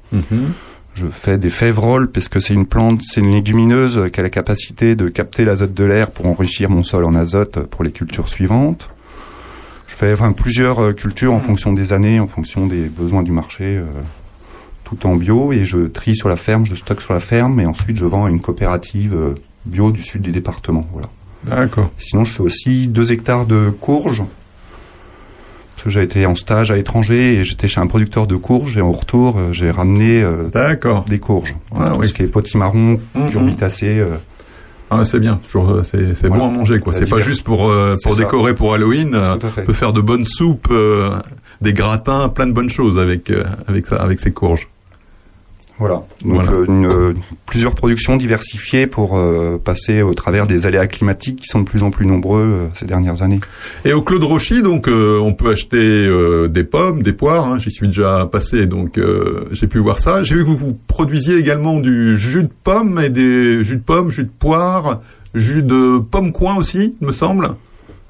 Speaker 18: Je fais des févroles parce que c'est une plante, c'est une légumineuse qui a la capacité de capter l'azote de l'air pour enrichir mon sol en azote pour les cultures suivantes. Je fais enfin, plusieurs euh, cultures en fonction des années, en fonction des besoins du marché, euh, tout en bio et je trie sur la ferme, je stocke sur la ferme et ensuite je vends à une coopérative bio du sud du département. Voilà.
Speaker 2: D'accord.
Speaker 18: Sinon, je fais aussi deux hectares de courges que j'ai été en stage à l'étranger et j'étais chez un producteur de courges et en retour, euh, j'ai ramené euh, des courges.
Speaker 2: Ah,
Speaker 18: Tout
Speaker 2: oui,
Speaker 18: ce qui est potimarron,
Speaker 2: Mhm.
Speaker 18: cucurbitacées. euh,
Speaker 2: Ah, c'est bien, toujours, euh, c'est c'est
Speaker 18: Voilà.
Speaker 2: bon à manger, quoi. C'est pas juste pour euh, pour
Speaker 18: ça.
Speaker 2: décorer pour Halloween. On peut faire de bonnes soupes, des gratins, plein de bonnes choses avec avec ça, avec ces courges.
Speaker 18: Voilà. Donc
Speaker 2: Voilà.
Speaker 18: euh, une, euh, plusieurs productions diversifiées pour euh, passer au travers des aléas climatiques qui sont de plus en plus nombreux euh, ces dernières années.
Speaker 2: Et au Claude Rochy, donc, euh, on peut acheter euh, des pommes, des poires. hein, J'y suis déjà passé, donc euh, j'ai pu voir ça. J'ai vu que vous, vous produisiez également du jus de pomme et des jus de pommes, jus de poire, jus de pomme coin aussi, il me semble.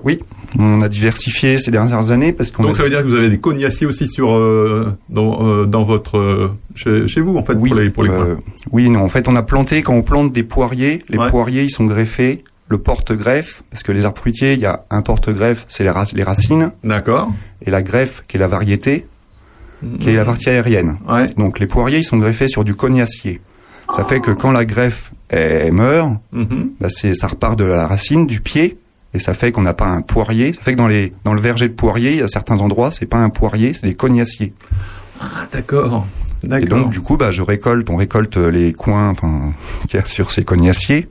Speaker 18: Oui, on a diversifié ces dernières années parce qu'on
Speaker 2: Donc
Speaker 18: a-
Speaker 2: ça veut dire que vous avez des cognaciers aussi sur euh, dans, euh, dans votre euh, chez, chez vous en fait pour les pour les coins.
Speaker 18: Euh, oui, non. En fait, on a planté quand on plante des poiriers. Les poiriers, ils sont greffés. Le porte-greffe, parce que les arbres fruitiers, il y a un porte-greffe, c'est les, rac- les racines.
Speaker 2: D'accord.
Speaker 18: Et la greffe, qui est la variété, qui est la partie aérienne. Donc les poiriers, ils sont greffés sur du cognacier. Ça fait que quand la greffe elle meurt,
Speaker 2: Mhm.
Speaker 18: bah, ça repart de la racine, du pied, et ça fait qu'on n'a pas un poirier. Ça fait que dans les dans le verger de poirier, à certains endroits, c'est pas un poirier, c'est des cognaciers.
Speaker 2: Ah d'accord.
Speaker 18: Et donc du coup, bah, je récolte, on récolte les coins, enfin, qu'il y a sur ces cognaciers.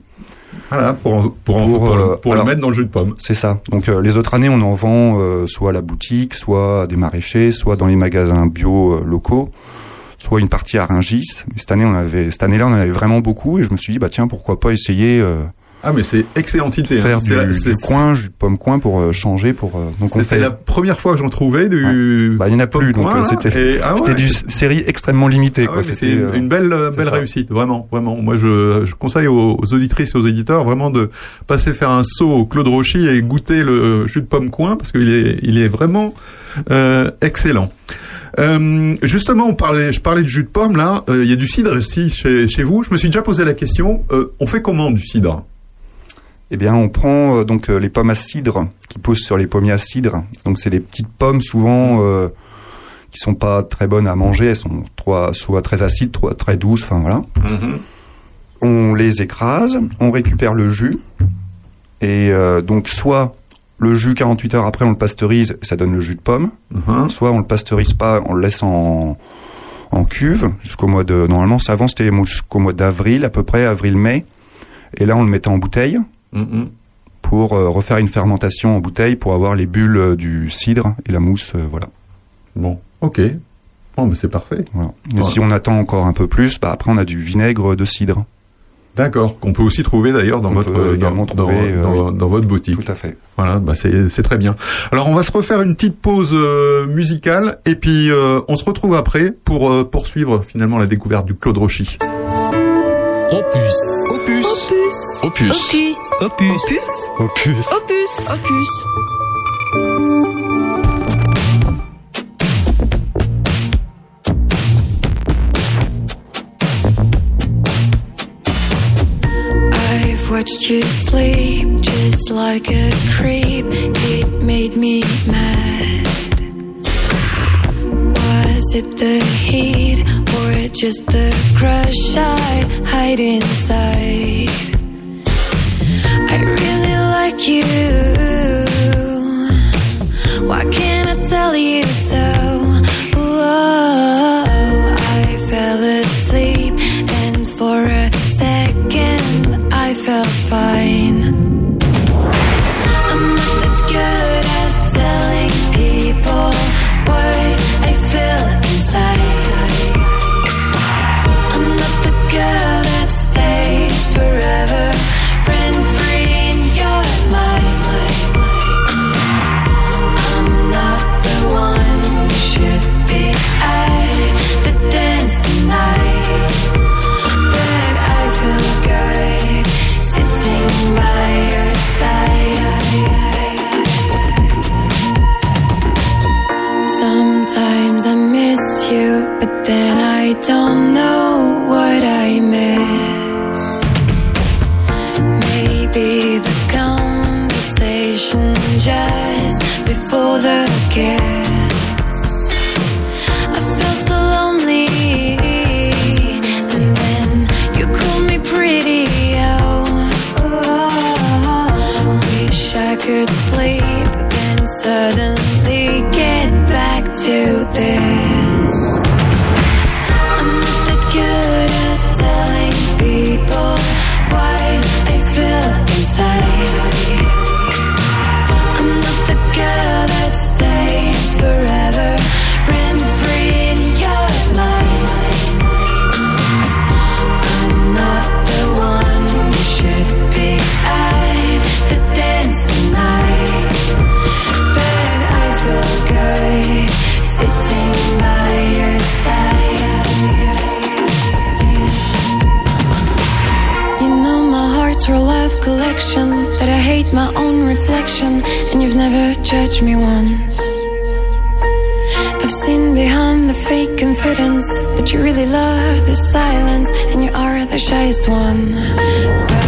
Speaker 2: Voilà, pour pour, pour, le- pour le mettre dans le jus de pomme.
Speaker 18: C'est ça. Donc euh, les autres années, on en vend euh, soit à la boutique, soit à des maraîchers, soit dans les magasins bio euh, locaux, soit une partie à Rungis. Mais cette année, on avait, cette année-là, on en avait vraiment beaucoup, et je me suis dit, bah tiens, pourquoi pas essayer euh,
Speaker 2: Ah mais c'est excellente idée. hein.
Speaker 18: faire
Speaker 2: C'est-
Speaker 18: du,
Speaker 2: c'est-
Speaker 18: du coin, jus de pomme coin pour euh, changer, pour euh, donc on
Speaker 2: C'était
Speaker 18: fait.
Speaker 2: la première fois que j'en trouvais du.
Speaker 18: Bah, il y en a plus, donc euh, c'était
Speaker 2: ah ouais,
Speaker 18: du série extrêmement limitée.
Speaker 2: Ah ouais, c'est une,
Speaker 18: euh,
Speaker 2: belle, belle
Speaker 18: ça.
Speaker 2: réussite, vraiment, vraiment. Moi, je, je conseille aux, aux auditrices et aux éditeurs vraiment de passer faire un saut au Claude Rochy et goûter le jus de pomme coin parce qu'il est, il est vraiment euh, excellent. Euh, justement, on parlait, je parlais du jus de pomme là. euh, Il y a du cidre aussi chez, chez vous. Je me suis déjà posé la question. euh, on fait comment du cidre?
Speaker 18: Eh bien, on prend euh, donc euh, les pommes à cidre qui poussent sur les pommiers à cidre. Donc, c'est des petites pommes souvent euh, qui sont pas très bonnes à manger. Elles sont trop, soit très acides, soit très douces. Enfin voilà. On les écrase, on récupère le jus et euh, donc soit le jus 48 heures après on le pasteurise, ça donne le jus de pomme. Soit on le pasteurise pas, on le laisse en en cuve jusqu'au mois de normalement ça avant c'était jusqu'au mois d'avril à peu près avril-mai et là on le mettait en bouteille pour euh, refaire une fermentation en bouteille pour avoir les bulles euh, du cidre et la mousse euh, voilà.
Speaker 2: Bon, ok. Bon, mais c'est parfait.
Speaker 18: Voilà. Et
Speaker 2: Ouais.
Speaker 18: si on attend encore un peu plus, bah après on a du vinaigre de cidre.
Speaker 2: D'accord, qu'on peut aussi trouver d'ailleurs dans
Speaker 18: On
Speaker 2: votre dans,
Speaker 18: également
Speaker 2: dans-
Speaker 18: trouver, euh,
Speaker 2: dans- dans votre boutique.
Speaker 18: Tout à fait.
Speaker 2: Voilà, bah c'est c'est très bien. Alors on va se refaire une petite pause euh, musicale et puis euh, on se retrouve après pour euh, poursuivre finalement la découverte du Claude Rochy.
Speaker 1: Opus.
Speaker 11: Opus.
Speaker 1: Opus.
Speaker 11: Opus.
Speaker 1: Opus.
Speaker 11: Opus.
Speaker 1: Opus.
Speaker 11: Opus. Opus.
Speaker 12: I've watched you sleep just like a creep. It made me mad. Was it the heat or just the crush I hide inside? I really like you. Why can't I tell you so? I fell asleep, and for a second I felt fine. Let good at telling people but I'm don't know what I miss. Maybe the conversation just before the kiss. I felt so lonely, and then you called me pretty. Oh, wish I could sleep, then suddenly get back to this. My own reflection, and you've never judged me once. I've seen behind the fake confidence that you really love the silence, and you are the shyest one. But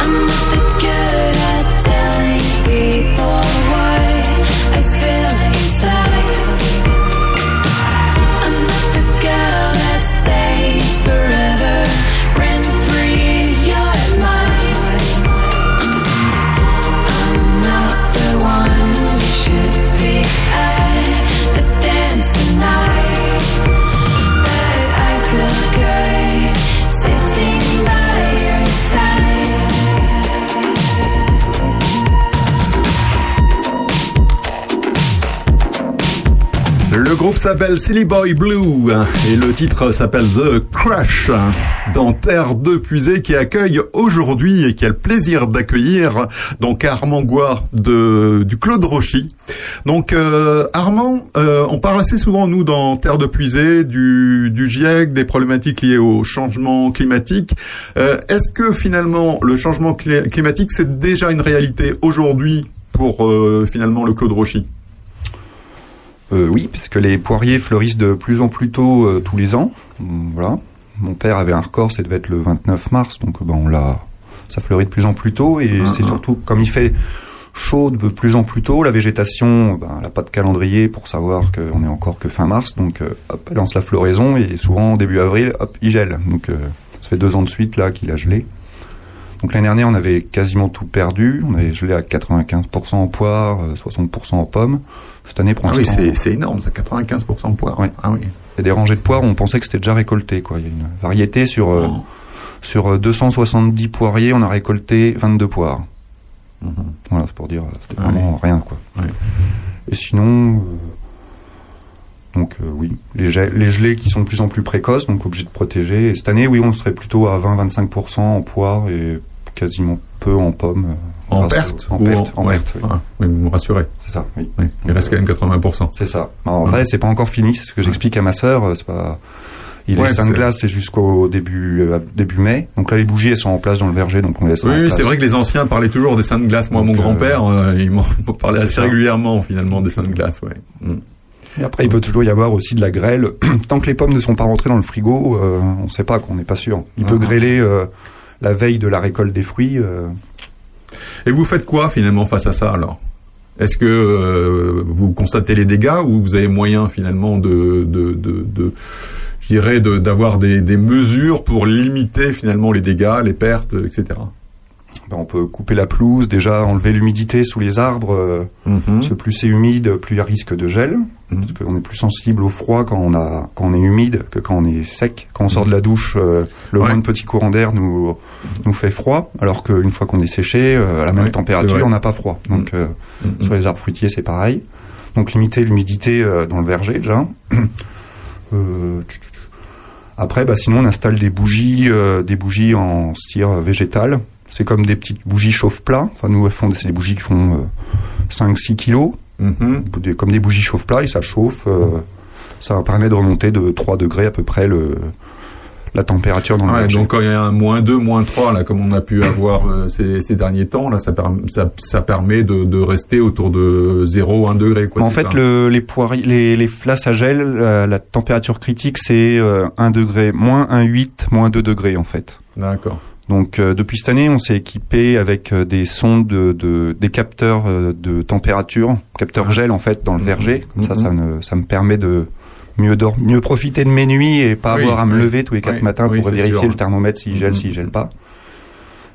Speaker 12: I'm
Speaker 2: groupe s'appelle Silly Boy Blue et le titre s'appelle The Crush dans Terre de Puisée qui accueille aujourd'hui et qui a le plaisir d'accueillir donc Armand Gouard de, du Claude Rochy. Donc euh, Armand, euh, on parle assez souvent nous dans Terre de Puisée du, du GIEC, des problématiques liées au changement climatique. Euh, Est-ce que finalement le changement cli- climatique c'est déjà une réalité aujourd'hui pour finalement le Claude Rochy
Speaker 18: Euh, oui, puisque les poiriers fleurissent de plus en plus tôt euh, tous les ans. Hum, Voilà. Mon père avait un record, ça devait être le 29 mars, donc euh, ben, on l'a, ça fleurit de plus en plus tôt et c'est surtout comme il fait chaud de plus en plus tôt, la végétation, ben, elle n'a pas de calendrier pour savoir qu'on est encore que fin mars, donc hop, elle lance la floraison et souvent début avril, hop, il gèle. Donc ça fait deux ans de suite là qu'il a gelé. Donc l'année dernière, on avait quasiment tout perdu. On avait gelé à 95% en poire, euh, 60% en pommes. Cette année, pour
Speaker 2: Ah oui, c'est énorme, c'est 95% de poire. Ah oui.
Speaker 18: il y a des rangées de poires où on pensait que c'était déjà récolté. Quoi. Il y a une variété sur, euh, sur euh, 270 poiriers, on a récolté 22 poires. Voilà, c'est pour dire, euh, c'était vraiment rien. Quoi. Et sinon, euh, donc euh, oui, les, gel- les gelées qui sont de plus en plus précoces, donc obligés de protéger. Et cette année, oui, on serait plutôt à 20-25% en poire et quasiment peu en pommes. euh,
Speaker 2: En perte
Speaker 18: En perte,
Speaker 2: en-
Speaker 18: en
Speaker 2: ouais.
Speaker 18: perte, oui.
Speaker 2: Ah, oui, vous me rassurez.
Speaker 18: C'est ça, oui.
Speaker 2: Il reste quand même 80%.
Speaker 18: C'est ça. En vrai, c'est pas encore fini, c'est ce que j'explique à ma sœur. euh, C'est pas. Il
Speaker 2: Ouais,
Speaker 18: est 5
Speaker 2: parce que-
Speaker 18: glaces, c'est jusqu'au début euh, début mai. Donc là, les bougies, elles sont en place dans le verger, donc on laisse.
Speaker 2: Oui, c'est vrai que les anciens parlaient toujours des saints de glace. Moi, mon grand-père, euh, il m'en parlait assez
Speaker 18: ça.
Speaker 2: régulièrement, finalement, des saints de glace. Ouais. Mm.
Speaker 18: Et après, il peut toujours y avoir aussi de la grêle. Tant que les pommes ne sont pas rentrées dans le frigo, euh, on ne sait pas, qu'on n'est pas sûr. Il peut
Speaker 2: Ah.
Speaker 18: grêler euh, la veille de la récolte des fruits. euh,
Speaker 2: Et vous faites quoi, finalement, face à ça, alors? Est-ce que euh, vous constatez les dégâts ou vous avez moyen, finalement, de... de, de, de je dirais de- d'avoir des, des mesures pour limiter finalement les dégâts, les pertes, etc.
Speaker 18: ben, on peut couper la pelouse, déjà enlever l'humidité sous les arbres. euh,
Speaker 2: Mhm.
Speaker 18: parce que plus c'est humide, plus il y a risque de gel. Parce qu'on est plus sensible au froid quand on, a, quand on est humide que quand on est sec. Quand on sort de la douche, euh, le moins de petits courants d'air nous, nous fait froid, alors qu'une fois qu'on est séché, euh, à la même
Speaker 2: Ouais,
Speaker 18: température, on n'a pas froid. Donc euh, sur les arbres fruitiers, c'est pareil. Donc limiter l'humidité dans le verger déjà. Après, bah, sinon on installe des bougies, des bougies en cire végétale. C'est comme des petites bougies chauffe-plat. Enfin, nous, elles font, c'est des bougies qui font euh, 5-6 kilos. Des- comme des bougies chauffe-plat, et ça chauffe. euh, ça permet de remonter de 3 degrés à peu près le, la température dans le
Speaker 2: Ouais,
Speaker 18: verger.
Speaker 2: donc quand il y a un moins 2, moins 3, là, comme on a pu avoir euh, ces, ces derniers temps, là, ça, perm- ça, ça permet de, de rester autour de 0, 1 degré. Quoi,
Speaker 18: en fait,
Speaker 2: ça
Speaker 18: le, les poiries, les, les flasses à gel, la, la température critique, c'est euh, 1 degré, moins 1,8, moins 2 degrés en fait.
Speaker 2: D'accord.
Speaker 18: Donc euh, depuis cette année, on s'est équipé avec euh, des sondes, de, de- des capteurs euh, de température, capteurs gel en fait dans le verger. Comme ça, ça, ne, ça me permet de mieux dor- mieux profiter de mes nuits et pas
Speaker 2: Oui,
Speaker 18: avoir à me
Speaker 2: oui.
Speaker 18: lever tous les quatre
Speaker 2: Oui,
Speaker 18: matins pour vérifier
Speaker 2: sûr.
Speaker 18: le thermomètre s'il gèle, s'il gèle pas.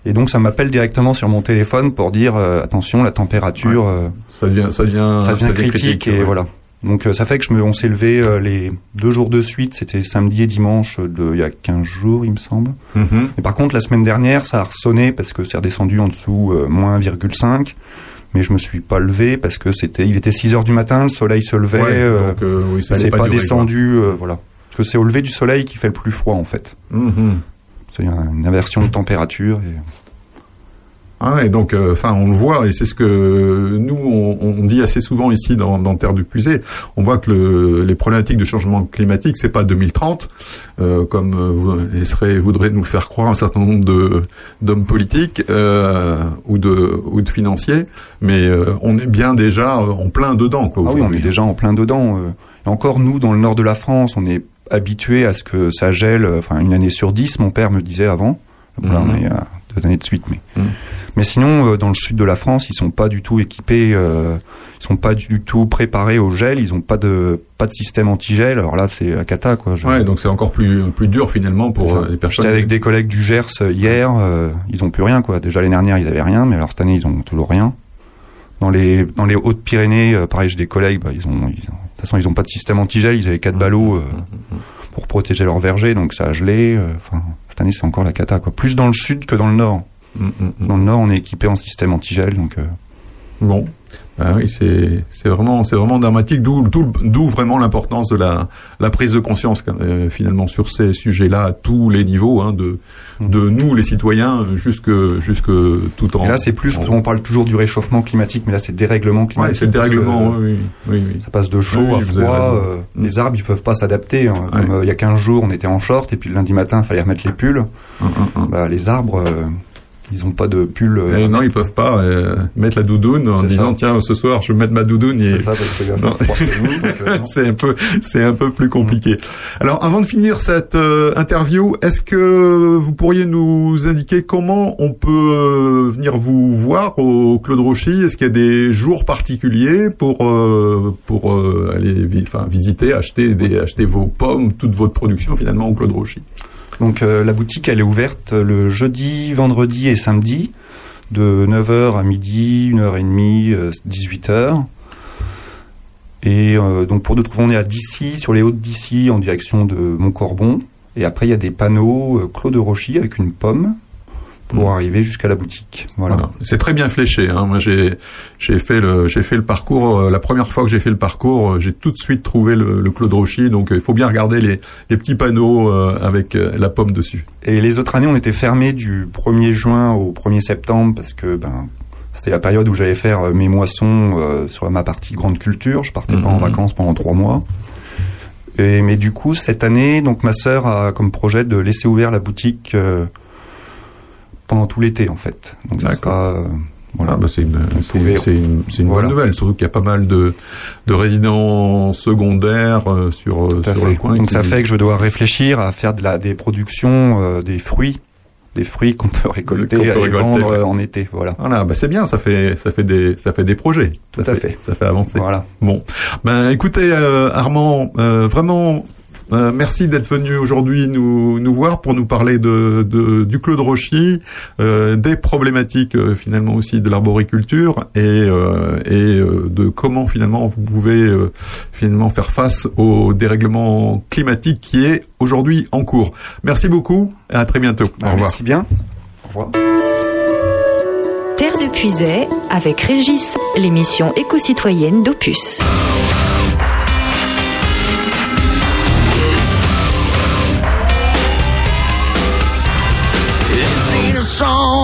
Speaker 18: Et donc ça m'appelle directement sur mon téléphone pour dire euh, attention la température. euh,
Speaker 2: Ça devient, ça devient,
Speaker 18: ça devient critique, et
Speaker 2: ouais.
Speaker 18: voilà. Donc euh, ça fait que je me, on s'est levé euh, les deux jours de suite, c'était samedi et dimanche de, il y a 15 jours il me semble.
Speaker 2: Mhm.
Speaker 18: Et par contre la semaine dernière ça a ressonné parce que c'est redescendu en dessous euh, moins 1,5. Mais je me suis pas levé parce que c'était, il était 6 heures du matin, le soleil se levait,
Speaker 2: Ouais, donc, euh, oui, ça
Speaker 18: c'est
Speaker 2: pas
Speaker 18: descendu, euh, voilà. Parce que c'est au lever du soleil qui fait le plus froid en fait.
Speaker 2: Mhm.
Speaker 18: C'est une une inversion de température. Et...
Speaker 2: Ah ouais, donc euh, enfin on le voit et c'est ce que nous on, on dit assez souvent ici dans, dans Terre du Puisé. On voit que le, les problématiques de changement climatique c'est pas 2030 euh, comme vous, voudrait nous le faire croire un certain nombre d'hommes politiques euh, ou de ou de financiers, mais on est bien déjà en plein dedans quoi.
Speaker 18: Ah oui, on est déjà en plein dedans. Et encore nous, dans le nord de la France, on est habitué à ce que ça gèle, enfin une année sur dix, mon père me disait avant. Donc là, on
Speaker 2: Mhm.
Speaker 18: est à deux années de suite, mais.
Speaker 2: Mhm.
Speaker 18: Mais sinon, euh, dans le sud de la France, ils sont pas du tout équipés, euh, ils sont pas du tout préparés au gel, ils ont pas de pas de système anti-gel. Alors là, c'est la cata, quoi. Je-
Speaker 2: Ouais, donc c'est encore plus plus dur finalement pour euh, les personnes.
Speaker 18: J'étais avec des collègues du Gers hier, ils ont plus rien quoi. Déjà l'année dernière ils avaient rien, mais alors cette année ils ont toujours rien. Dans les dans les Hautes-Pyrénées, euh, pareil j'ai des collègues, bah, ils ont, de toute façon ils ont pas de système anti-gel, ils avaient quatre ballots euh, pour protéger leur verger, donc ça a gelé. euh, cette année c'est encore la cata quoi. Plus dans le sud que dans le nord.
Speaker 2: Mm, mm, mm.
Speaker 18: Dans le nord on est équipé en système anti-gel, donc. euh,
Speaker 2: Bon, ben oui, c'est c'est vraiment c'est vraiment dramatique. D'où d'où d'où vraiment l'importance de la la prise de conscience euh, finalement sur ces sujets-là à tous les niveaux, hein, de de nous les citoyens jusque jusque tout en.
Speaker 18: Et là c'est plus, on parle toujours du réchauffement climatique, mais là c'est dérèglement climatique.
Speaker 2: Ouais, c'est le
Speaker 18: parce que,
Speaker 2: dérèglement.
Speaker 18: euh,
Speaker 2: oui, oui, oui.
Speaker 18: Ça passe de chaud
Speaker 2: Oui,
Speaker 18: à froid. euh, Les arbres, ils peuvent pas s'adapter. hein. Comme il y a 15 jours, on était en short et puis le lundi matin, il fallait remettre les pulls. Bah, les arbres, ils ont pas de pull. euh,
Speaker 2: Et non, ils peuvent pas euh, mettre la doudoune en disant
Speaker 18: ça.
Speaker 2: tiens ce soir je vais mettre ma doudoune. et-
Speaker 18: C'est ça, parce donc, euh,
Speaker 2: c'est un peu c'est un peu plus compliqué. Alors avant de finir cette euh, interview, est-ce que vous pourriez nous indiquer comment on peut venir vous voir au Claude Rochy? Est-ce qu'il y a des jours particuliers pour euh, pour aller vi- visiter, acheter des acheter vos pommes, toute votre production finalement au Claude Rochy?
Speaker 18: Donc euh, la boutique, elle est ouverte le jeudi, vendredi et samedi de 9h à midi, 1h30, euh, 18h. Et euh, donc pour nous trouver, on est à Dissy, sur les hautes d'Issy, en direction de Montcorbon. Et après, il y a des panneaux euh, Claude Rochy avec une pomme pour arriver jusqu'à la boutique. Voilà.
Speaker 2: Voilà. C'est très bien fléché. Hein. Moi, j'ai j'ai fait le j'ai fait le parcours. euh, la première fois que j'ai fait le parcours, euh, j'ai tout de suite trouvé le, le Claude Rochy. Donc, euh, il faut bien regarder les les petits panneaux avec la pomme dessus.
Speaker 18: Et les autres années, on était fermés du 1er juin au 1er septembre parce que ben, c'était la période où j'allais faire mes moissons euh, sur ma partie grande culture. Je partais pas en
Speaker 2: Mhm.
Speaker 18: vacances pendant trois mois. Et, mais du coup, cette année, donc ma sœur a comme projet de laisser ouvert la boutique euh, pendant tout l'été, en fait. Donc ça sera, euh, voilà.
Speaker 2: Ah, bah, c'est une c'est
Speaker 18: pouvait-
Speaker 2: c'est une, c'est une
Speaker 18: Voilà.
Speaker 2: bonne nouvelle. Surtout qu'il y a pas mal de de résidents secondaires euh, sur euh,
Speaker 18: Tout
Speaker 2: sur le coin.
Speaker 18: Donc ça fait que je devoir réfléchir à faire de la, des productions, euh, des fruits, des fruits qu'on peut récolter
Speaker 2: peut
Speaker 18: et
Speaker 2: récolter,
Speaker 18: vendre en été. Voilà.
Speaker 2: Voilà, bah c'est bien, ça fait ça fait des ça fait des projets.
Speaker 18: Tout
Speaker 2: ça
Speaker 18: à fait.
Speaker 2: Ça fait avancer.
Speaker 18: Voilà.
Speaker 2: Bon, ben écoutez euh, Armand, euh, vraiment euh, merci d'être venu aujourd'hui nous nous voir pour nous parler de, de du Claude Rochy, euh, des problématiques euh, finalement aussi de l'arboriculture et euh, et euh, de comment finalement vous pouvez euh, finalement faire face au dérèglement climatique qui est aujourd'hui en cours. Merci beaucoup et à très bientôt.
Speaker 18: Bah,
Speaker 2: Au revoir.
Speaker 18: Merci bien. Au revoir.
Speaker 6: Terre de Puisay avec Régis, l'émission éco-citoyenne d'Opus.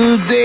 Speaker 19: today.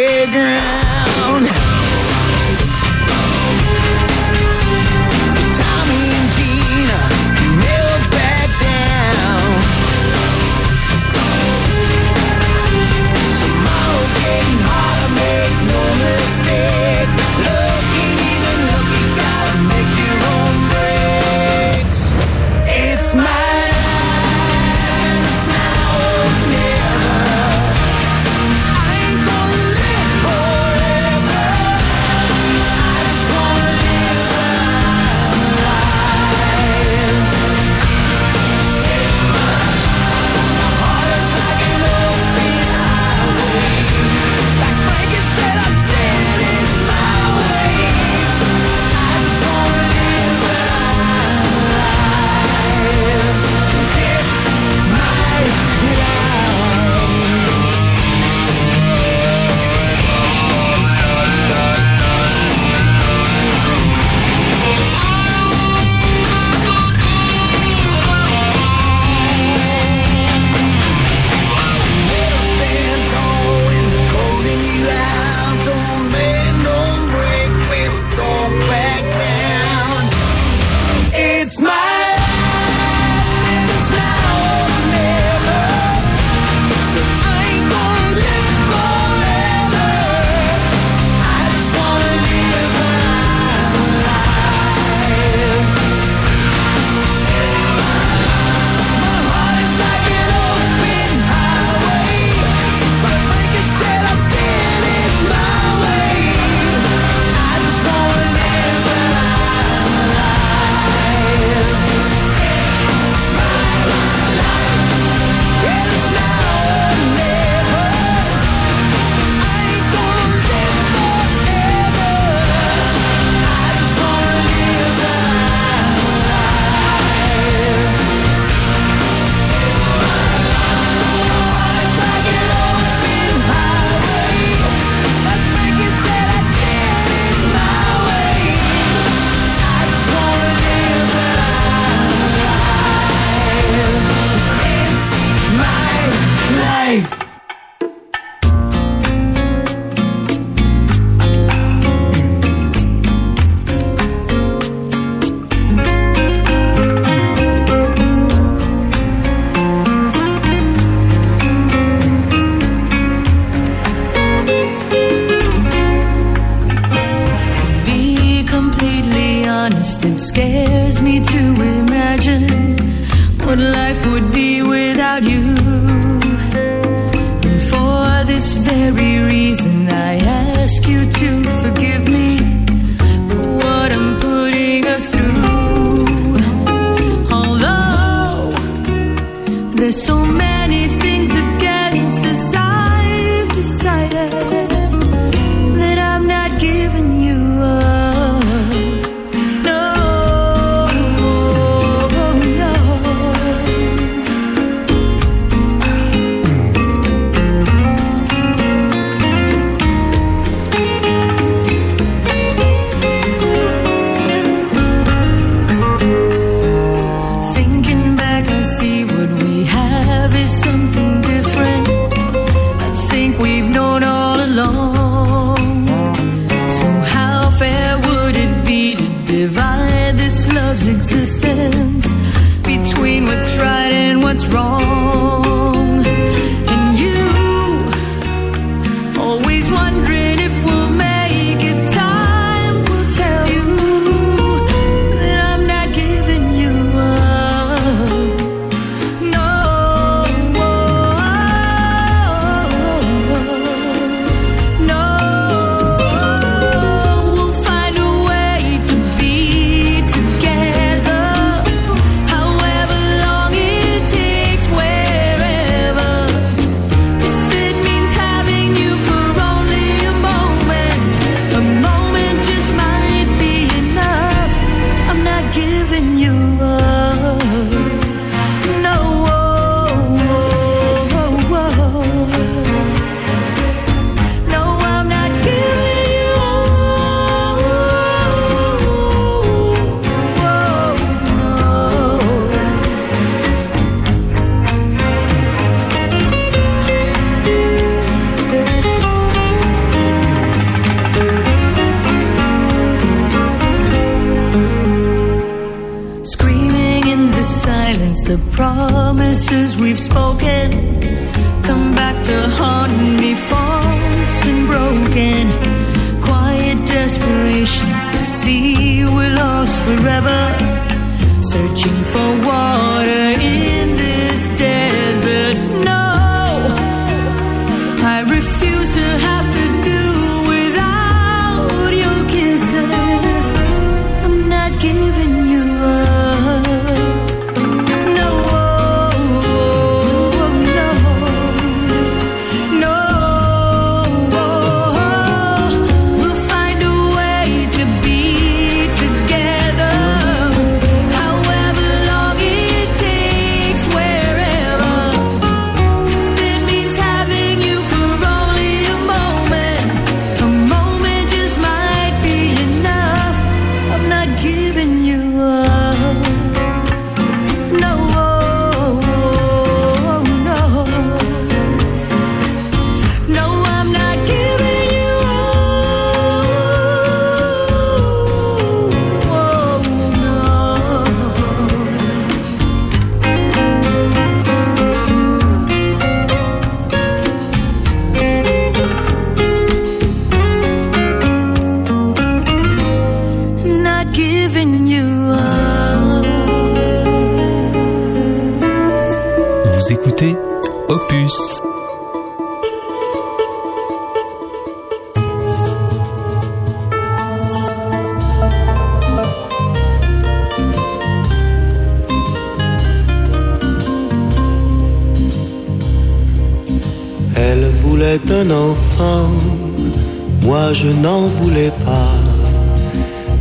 Speaker 19: Je n'en voulais pas.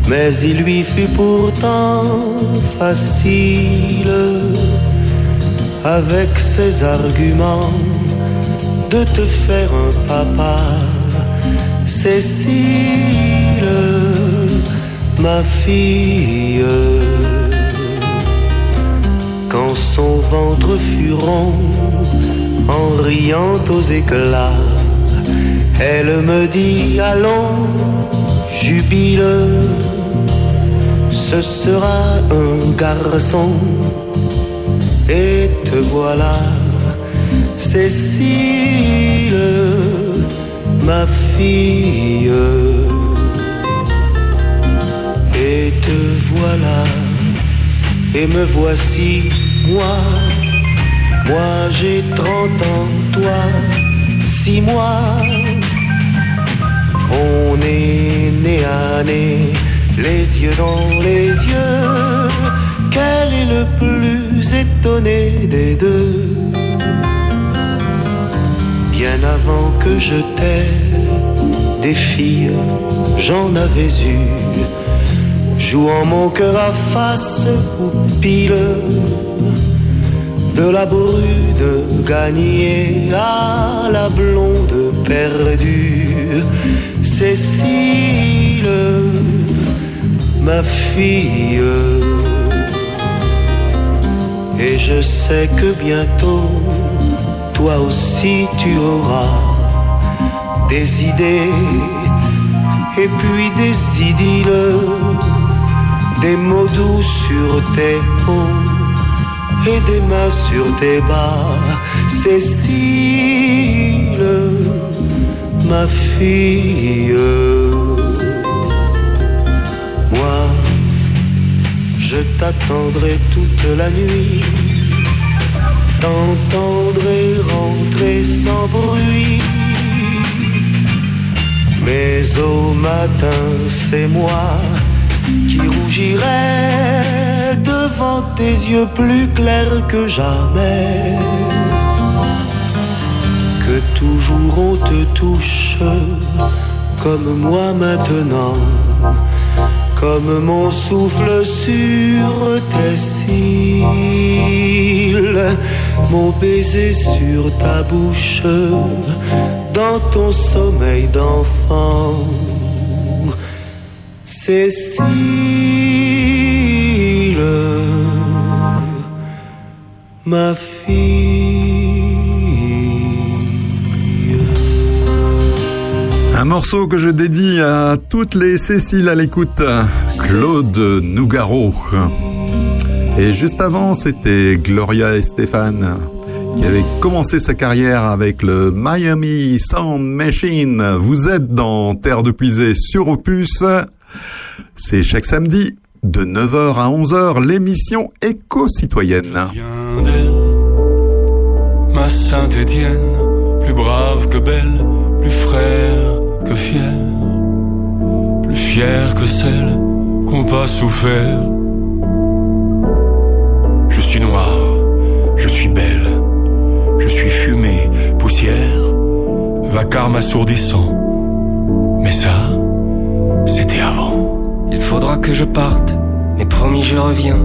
Speaker 19: Mais il lui fut pourtant facile, avec ses arguments, de te faire un papa. Cécile, ma fille, quand son ventre fut rond, en riant aux éclats, elle me dit allons, jubile, ce sera un garçon. Et te voilà, Cécile, ma fille. Et te voilà, et me voici, moi. Moi j'ai trente ans, toi six mois. On est né à nez, les yeux dans les yeux. Quel est le plus étonné des deux? Bien avant que je t'aie, des filles, j'en avais eu. Jouant mon cœur à face ou pile de la brude gagnée à la blonde perdue. Cécile, ma fille. Et je sais que bientôt, toi aussi tu auras des idées et puis des idylles, des mots doux sur tes hauts et des mains sur tes bas. Cécile, ma fille. Moi, je t'attendrai toute la nuit, t'entendrai rentrer sans bruit. Mais au matin, c'est moi qui rougirai devant tes yeux plus clairs que jamais. Toujours on te touche comme moi maintenant, comme mon souffle sur tes cils, mon baiser sur ta bouche, dans ton sommeil d'enfant. Cécile, ma fille.
Speaker 2: Un morceau que je dédie à toutes les Céciles à l'écoute. Claude Nougaro. Et juste avant, c'était Gloria Estefan qui avait commencé sa carrière avec le Miami Sound Machine. Vous êtes dans Terre de Puisée sur Opus. C'est chaque samedi de 9h à 11h l'émission éco-citoyenne.
Speaker 20: Ma Saint-Étienne, plus brave que belle, plus frère fier, plus fier que celle qu'on pas souffert. Je suis noir, je suis belle, je suis fumée, poussière, vacarme assourdissant. Mais ça, c'était avant.
Speaker 21: Il faudra que je parte, mais promis je reviens.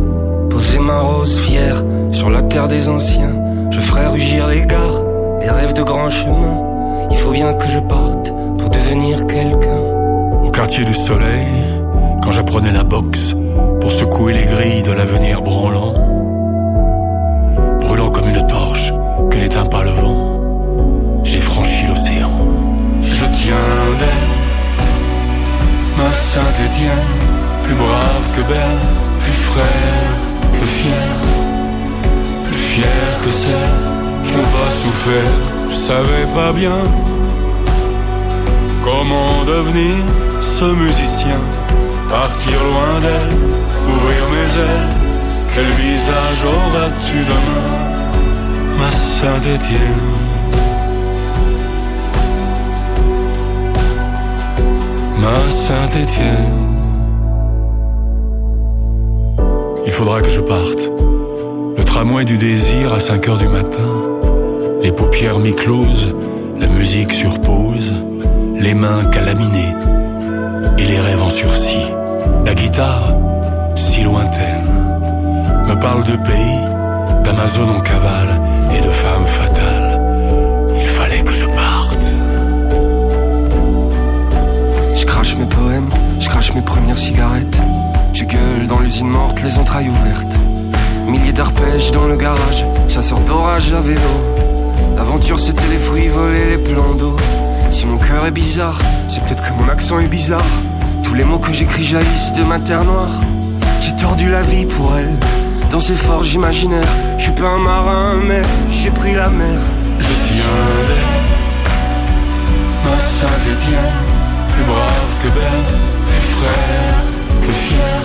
Speaker 21: Poser ma rose fière sur la terre des anciens. Je ferai rugir les gares, les rêves de grands chemins. Il faut bien que je parte quelqu'un.
Speaker 20: Au quartier du soleil, quand j'apprenais la boxe pour secouer les grilles de l'avenir branlant, brûlant comme une torche que n'éteint pas le vent, j'ai franchi l'océan. Je tiens d'elle, ma Saint-Étienne, plus brave que belle, plus frère que fier, plus fier que celle qui n'ont pas souffert. Je savais pas bien comment devenir ce musicien, partir loin d'elle, ouvrir mes ailes. Quel visage auras-tu demain, ma Saint-Étienne? Ma Saint-Étienne. Il faudra que je parte. Le tramway du désir à 5 heures du matin. Les paupières mi-closes, la musique sur pause, les mains calaminées et les rêves en sursis. La guitare, si lointaine, me parle de pays, d'Amazon en cavale et de femmes fatales. Il fallait que je parte.
Speaker 21: Je crache mes poèmes, je crache mes premières cigarettes. Je gueule dans l'usine morte, les entrailles ouvertes. Milliers d'arpèges dans le garage, chasseur d'orage à vélo. L'aventure c'était les fruits volés, les plans d'eau. Si mon cœur est bizarre, c'est peut-être que mon accent est bizarre. Tous les mots que j'écris jaillissent de ma terre noire. J'ai tordu la vie pour elle, dans ces forges imaginaires. Je suis pas un marin, mais j'ai pris la mer.
Speaker 20: Je tiens d'elle, ma Saint-Étienne, plus brave que belle, plus frère que fier,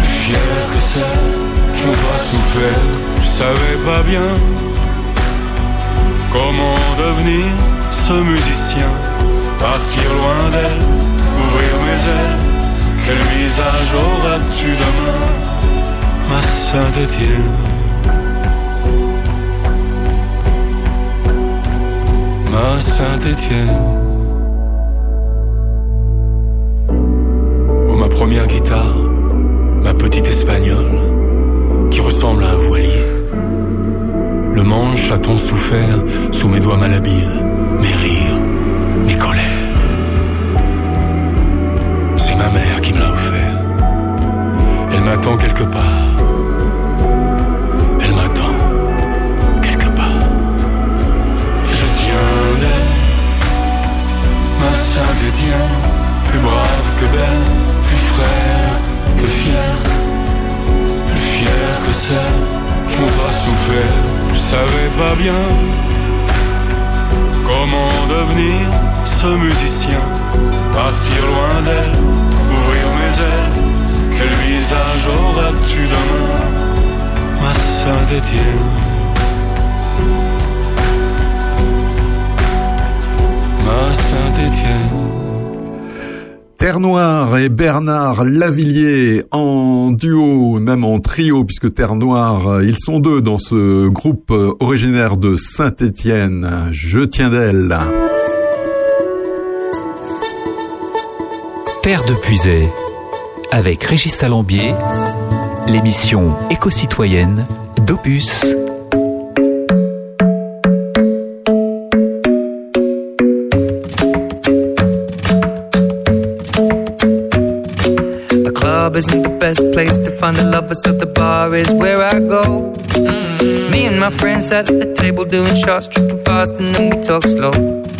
Speaker 20: plus fier que celle qui pas souffert. Je savais pas bien comment devenir musicien, partir loin d'elle, ouvrir mes ailes. Quel visage auras-tu demain, ma Saint-Étienne? Ma Saint-Étienne. Oh, ma première guitare, ma petite espagnole, qui ressemble à un voilier. Le manche a tant souffert sous mes doigts malhabiles, mes rires, mes colères. C'est ma mère qui me l'a offert. Elle m'attend quelque part. Elle m'attend quelque part. Je tiens d'elle, ma Saint-Étienne, plus brave que belle, plus frère que fier, plus fier que celle qui pas souffert. Je savais pas bien comment devenir ce musicien, partir loin d'elle, ouvrir mes ailes. Quel visage auras-tu demain, ma Saint-Étienne? Ma Saint-Étienne.
Speaker 2: Terre Noire et Bernard Lavillier en duo, même en trio, puisque Terre Noire, euh, ils sont deux dans ce groupe euh, originaire de Saint-Étienne. Je tiens d'elle.
Speaker 1: Terre de Puisay, avec Régis Salambier, l'émission éco-citoyenne d'Opus.
Speaker 22: Club isn't the best place to find a lover, so the bar is where I go. Mm. Me and
Speaker 23: my friends sat at the table doing shots, tripping fast, and then we talk slow.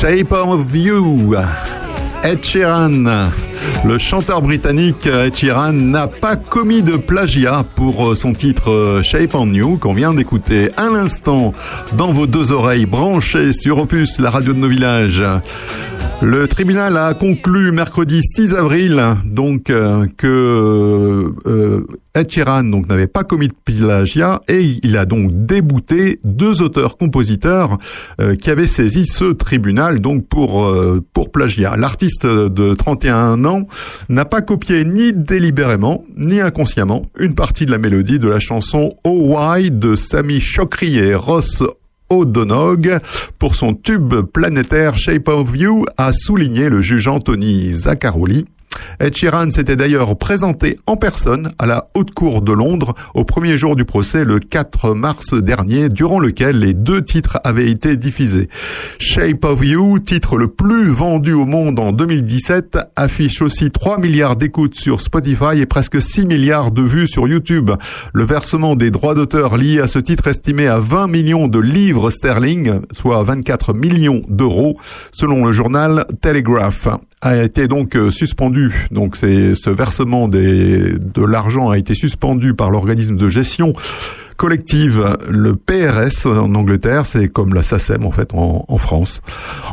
Speaker 2: Shape of You. Ed Sheeran. Le chanteur britannique Ed Sheeran n'a pas commis de plagiat pour euh, son titre euh, Shape on You qu'on vient d'écouter à l'instant dans vos deux oreilles branchées sur Opus, la radio de nos villages. Le tribunal a conclu mercredi 6 avril donc euh, que euh, n'avait pas commis de plagiat et il a donc débouté deux auteurs-compositeurs euh, qui avaient saisi ce tribunal donc pour euh, plagiat. L'artiste de 31 ans n'a pas copié ni délibérément ni inconsciemment une partie de la mélodie de la chanson Oh Why de Sami Chokri et Ross O'Donoghue pour son tube planétaire Shape of You, a souligné le juge Anthony Zaccaroli. Ed Sheeran s'était d'ailleurs présenté en personne à la Haute Cour de Londres au premier jour du procès le 4 mars dernier, durant lequel les deux titres avaient été diffusés. Shape of You, titre le plus vendu au monde en 2017, affiche aussi 3 milliards d'écoutes sur Spotify et presque 6 milliards de vues sur YouTube. Le versement des droits d'auteur liés à ce titre estimé à 20 millions de livres sterling, soit 24 millions d'euros, selon le journal Telegraph, a été donc euh, suspendu. Donc c'est ce versement des, de l'argent a été suspendu par l'organisme de gestion
Speaker 16: collective. Le PRS en Angleterre, c'est comme la SACEM en fait en, France.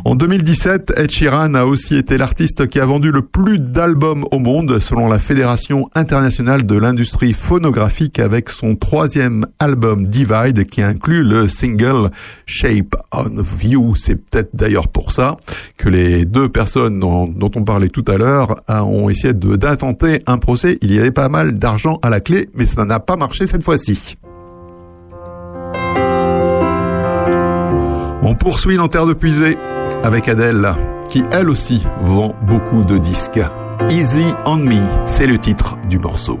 Speaker 16: En 2017, Ed Sheeran a aussi été l'artiste qui a vendu le plus d'albums au monde selon la Fédération internationale de l'industrie phonographique avec son troisième album Divide qui inclut le single Shape of You. C'est peut-être d'ailleurs pour ça que les deux personnes dont, dont on parlait tout à l'heure a- ont essayé d'intenter un procès. Il y avait pas mal d'argent à la clé, mais ça n'a pas marché cette fois-ci. On poursuit dans Terre de Puisée avec Adèle, qui elle aussi vend beaucoup de disques. Easy on Me, c'est le titre du morceau.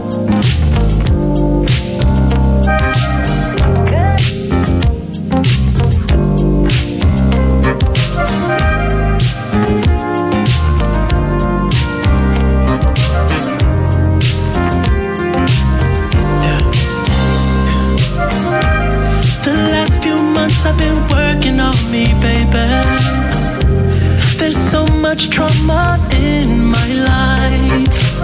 Speaker 11: much trauma in my life.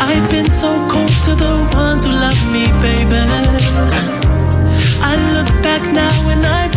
Speaker 11: I've been so cold to the ones who love me, baby. I look back now and I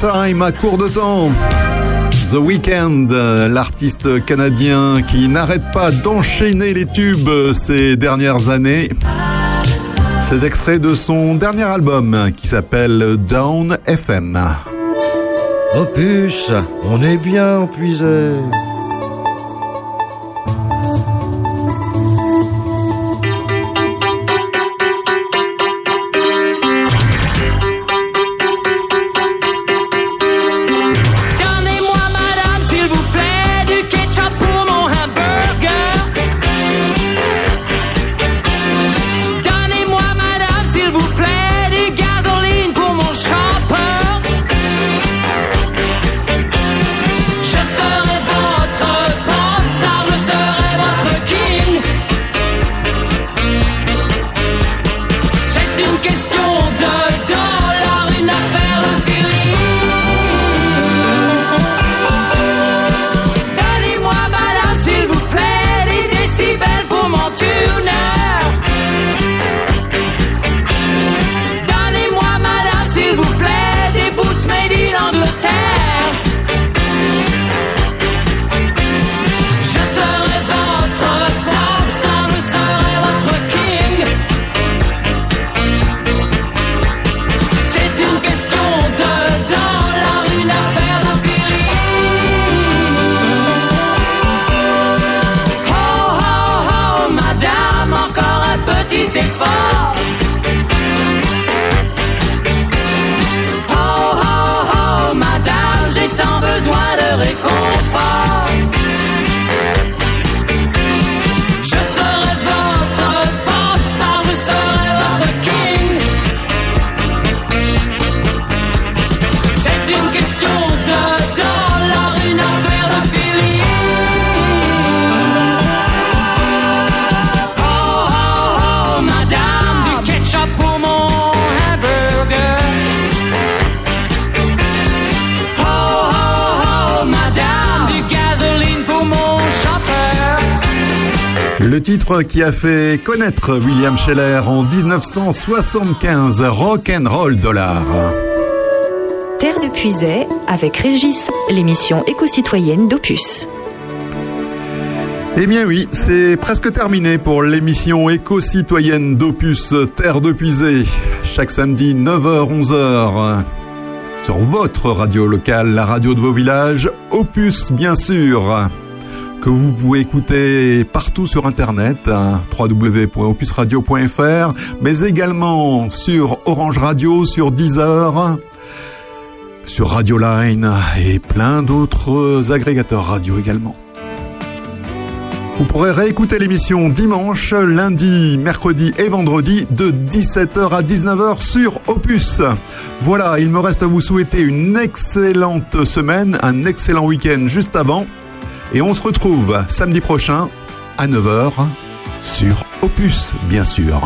Speaker 11: Time
Speaker 2: à court de temps. The Weeknd, euh, l'artiste canadien qui n'arrête pas d'enchaîner les tubes ces dernières années. C'est extrait de son dernier album qui s'appelle Down FM.
Speaker 16: Opus, on est bien épuisé.
Speaker 2: qui a fait connaître William Scheller en 1975, Rock and Roll Dollar.
Speaker 6: Terre de Puisay avec Régis, l'émission éco-citoyenne d'Opus.
Speaker 2: Eh bien oui, c'est presque terminé pour l'émission éco-citoyenne d'Opus Terre de Puisay, chaque samedi 9h-11h sur votre radio locale, la radio de vos villages, Opus bien sûr que vous pouvez écouter partout sur internet, hein, www.opusradio.fr, mais également sur Orange Radio, sur Deezer, sur Radio Line et plein d'autres agrégateurs radio également. Vous pourrez réécouter l'émission dimanche, lundi, mercredi et vendredi de 17h à 19h sur Opus. Voilà, il me reste à vous souhaiter une excellente semaine, un excellent week-end juste avant. Et on se retrouve samedi prochain à 9h sur Opus, bien sûr.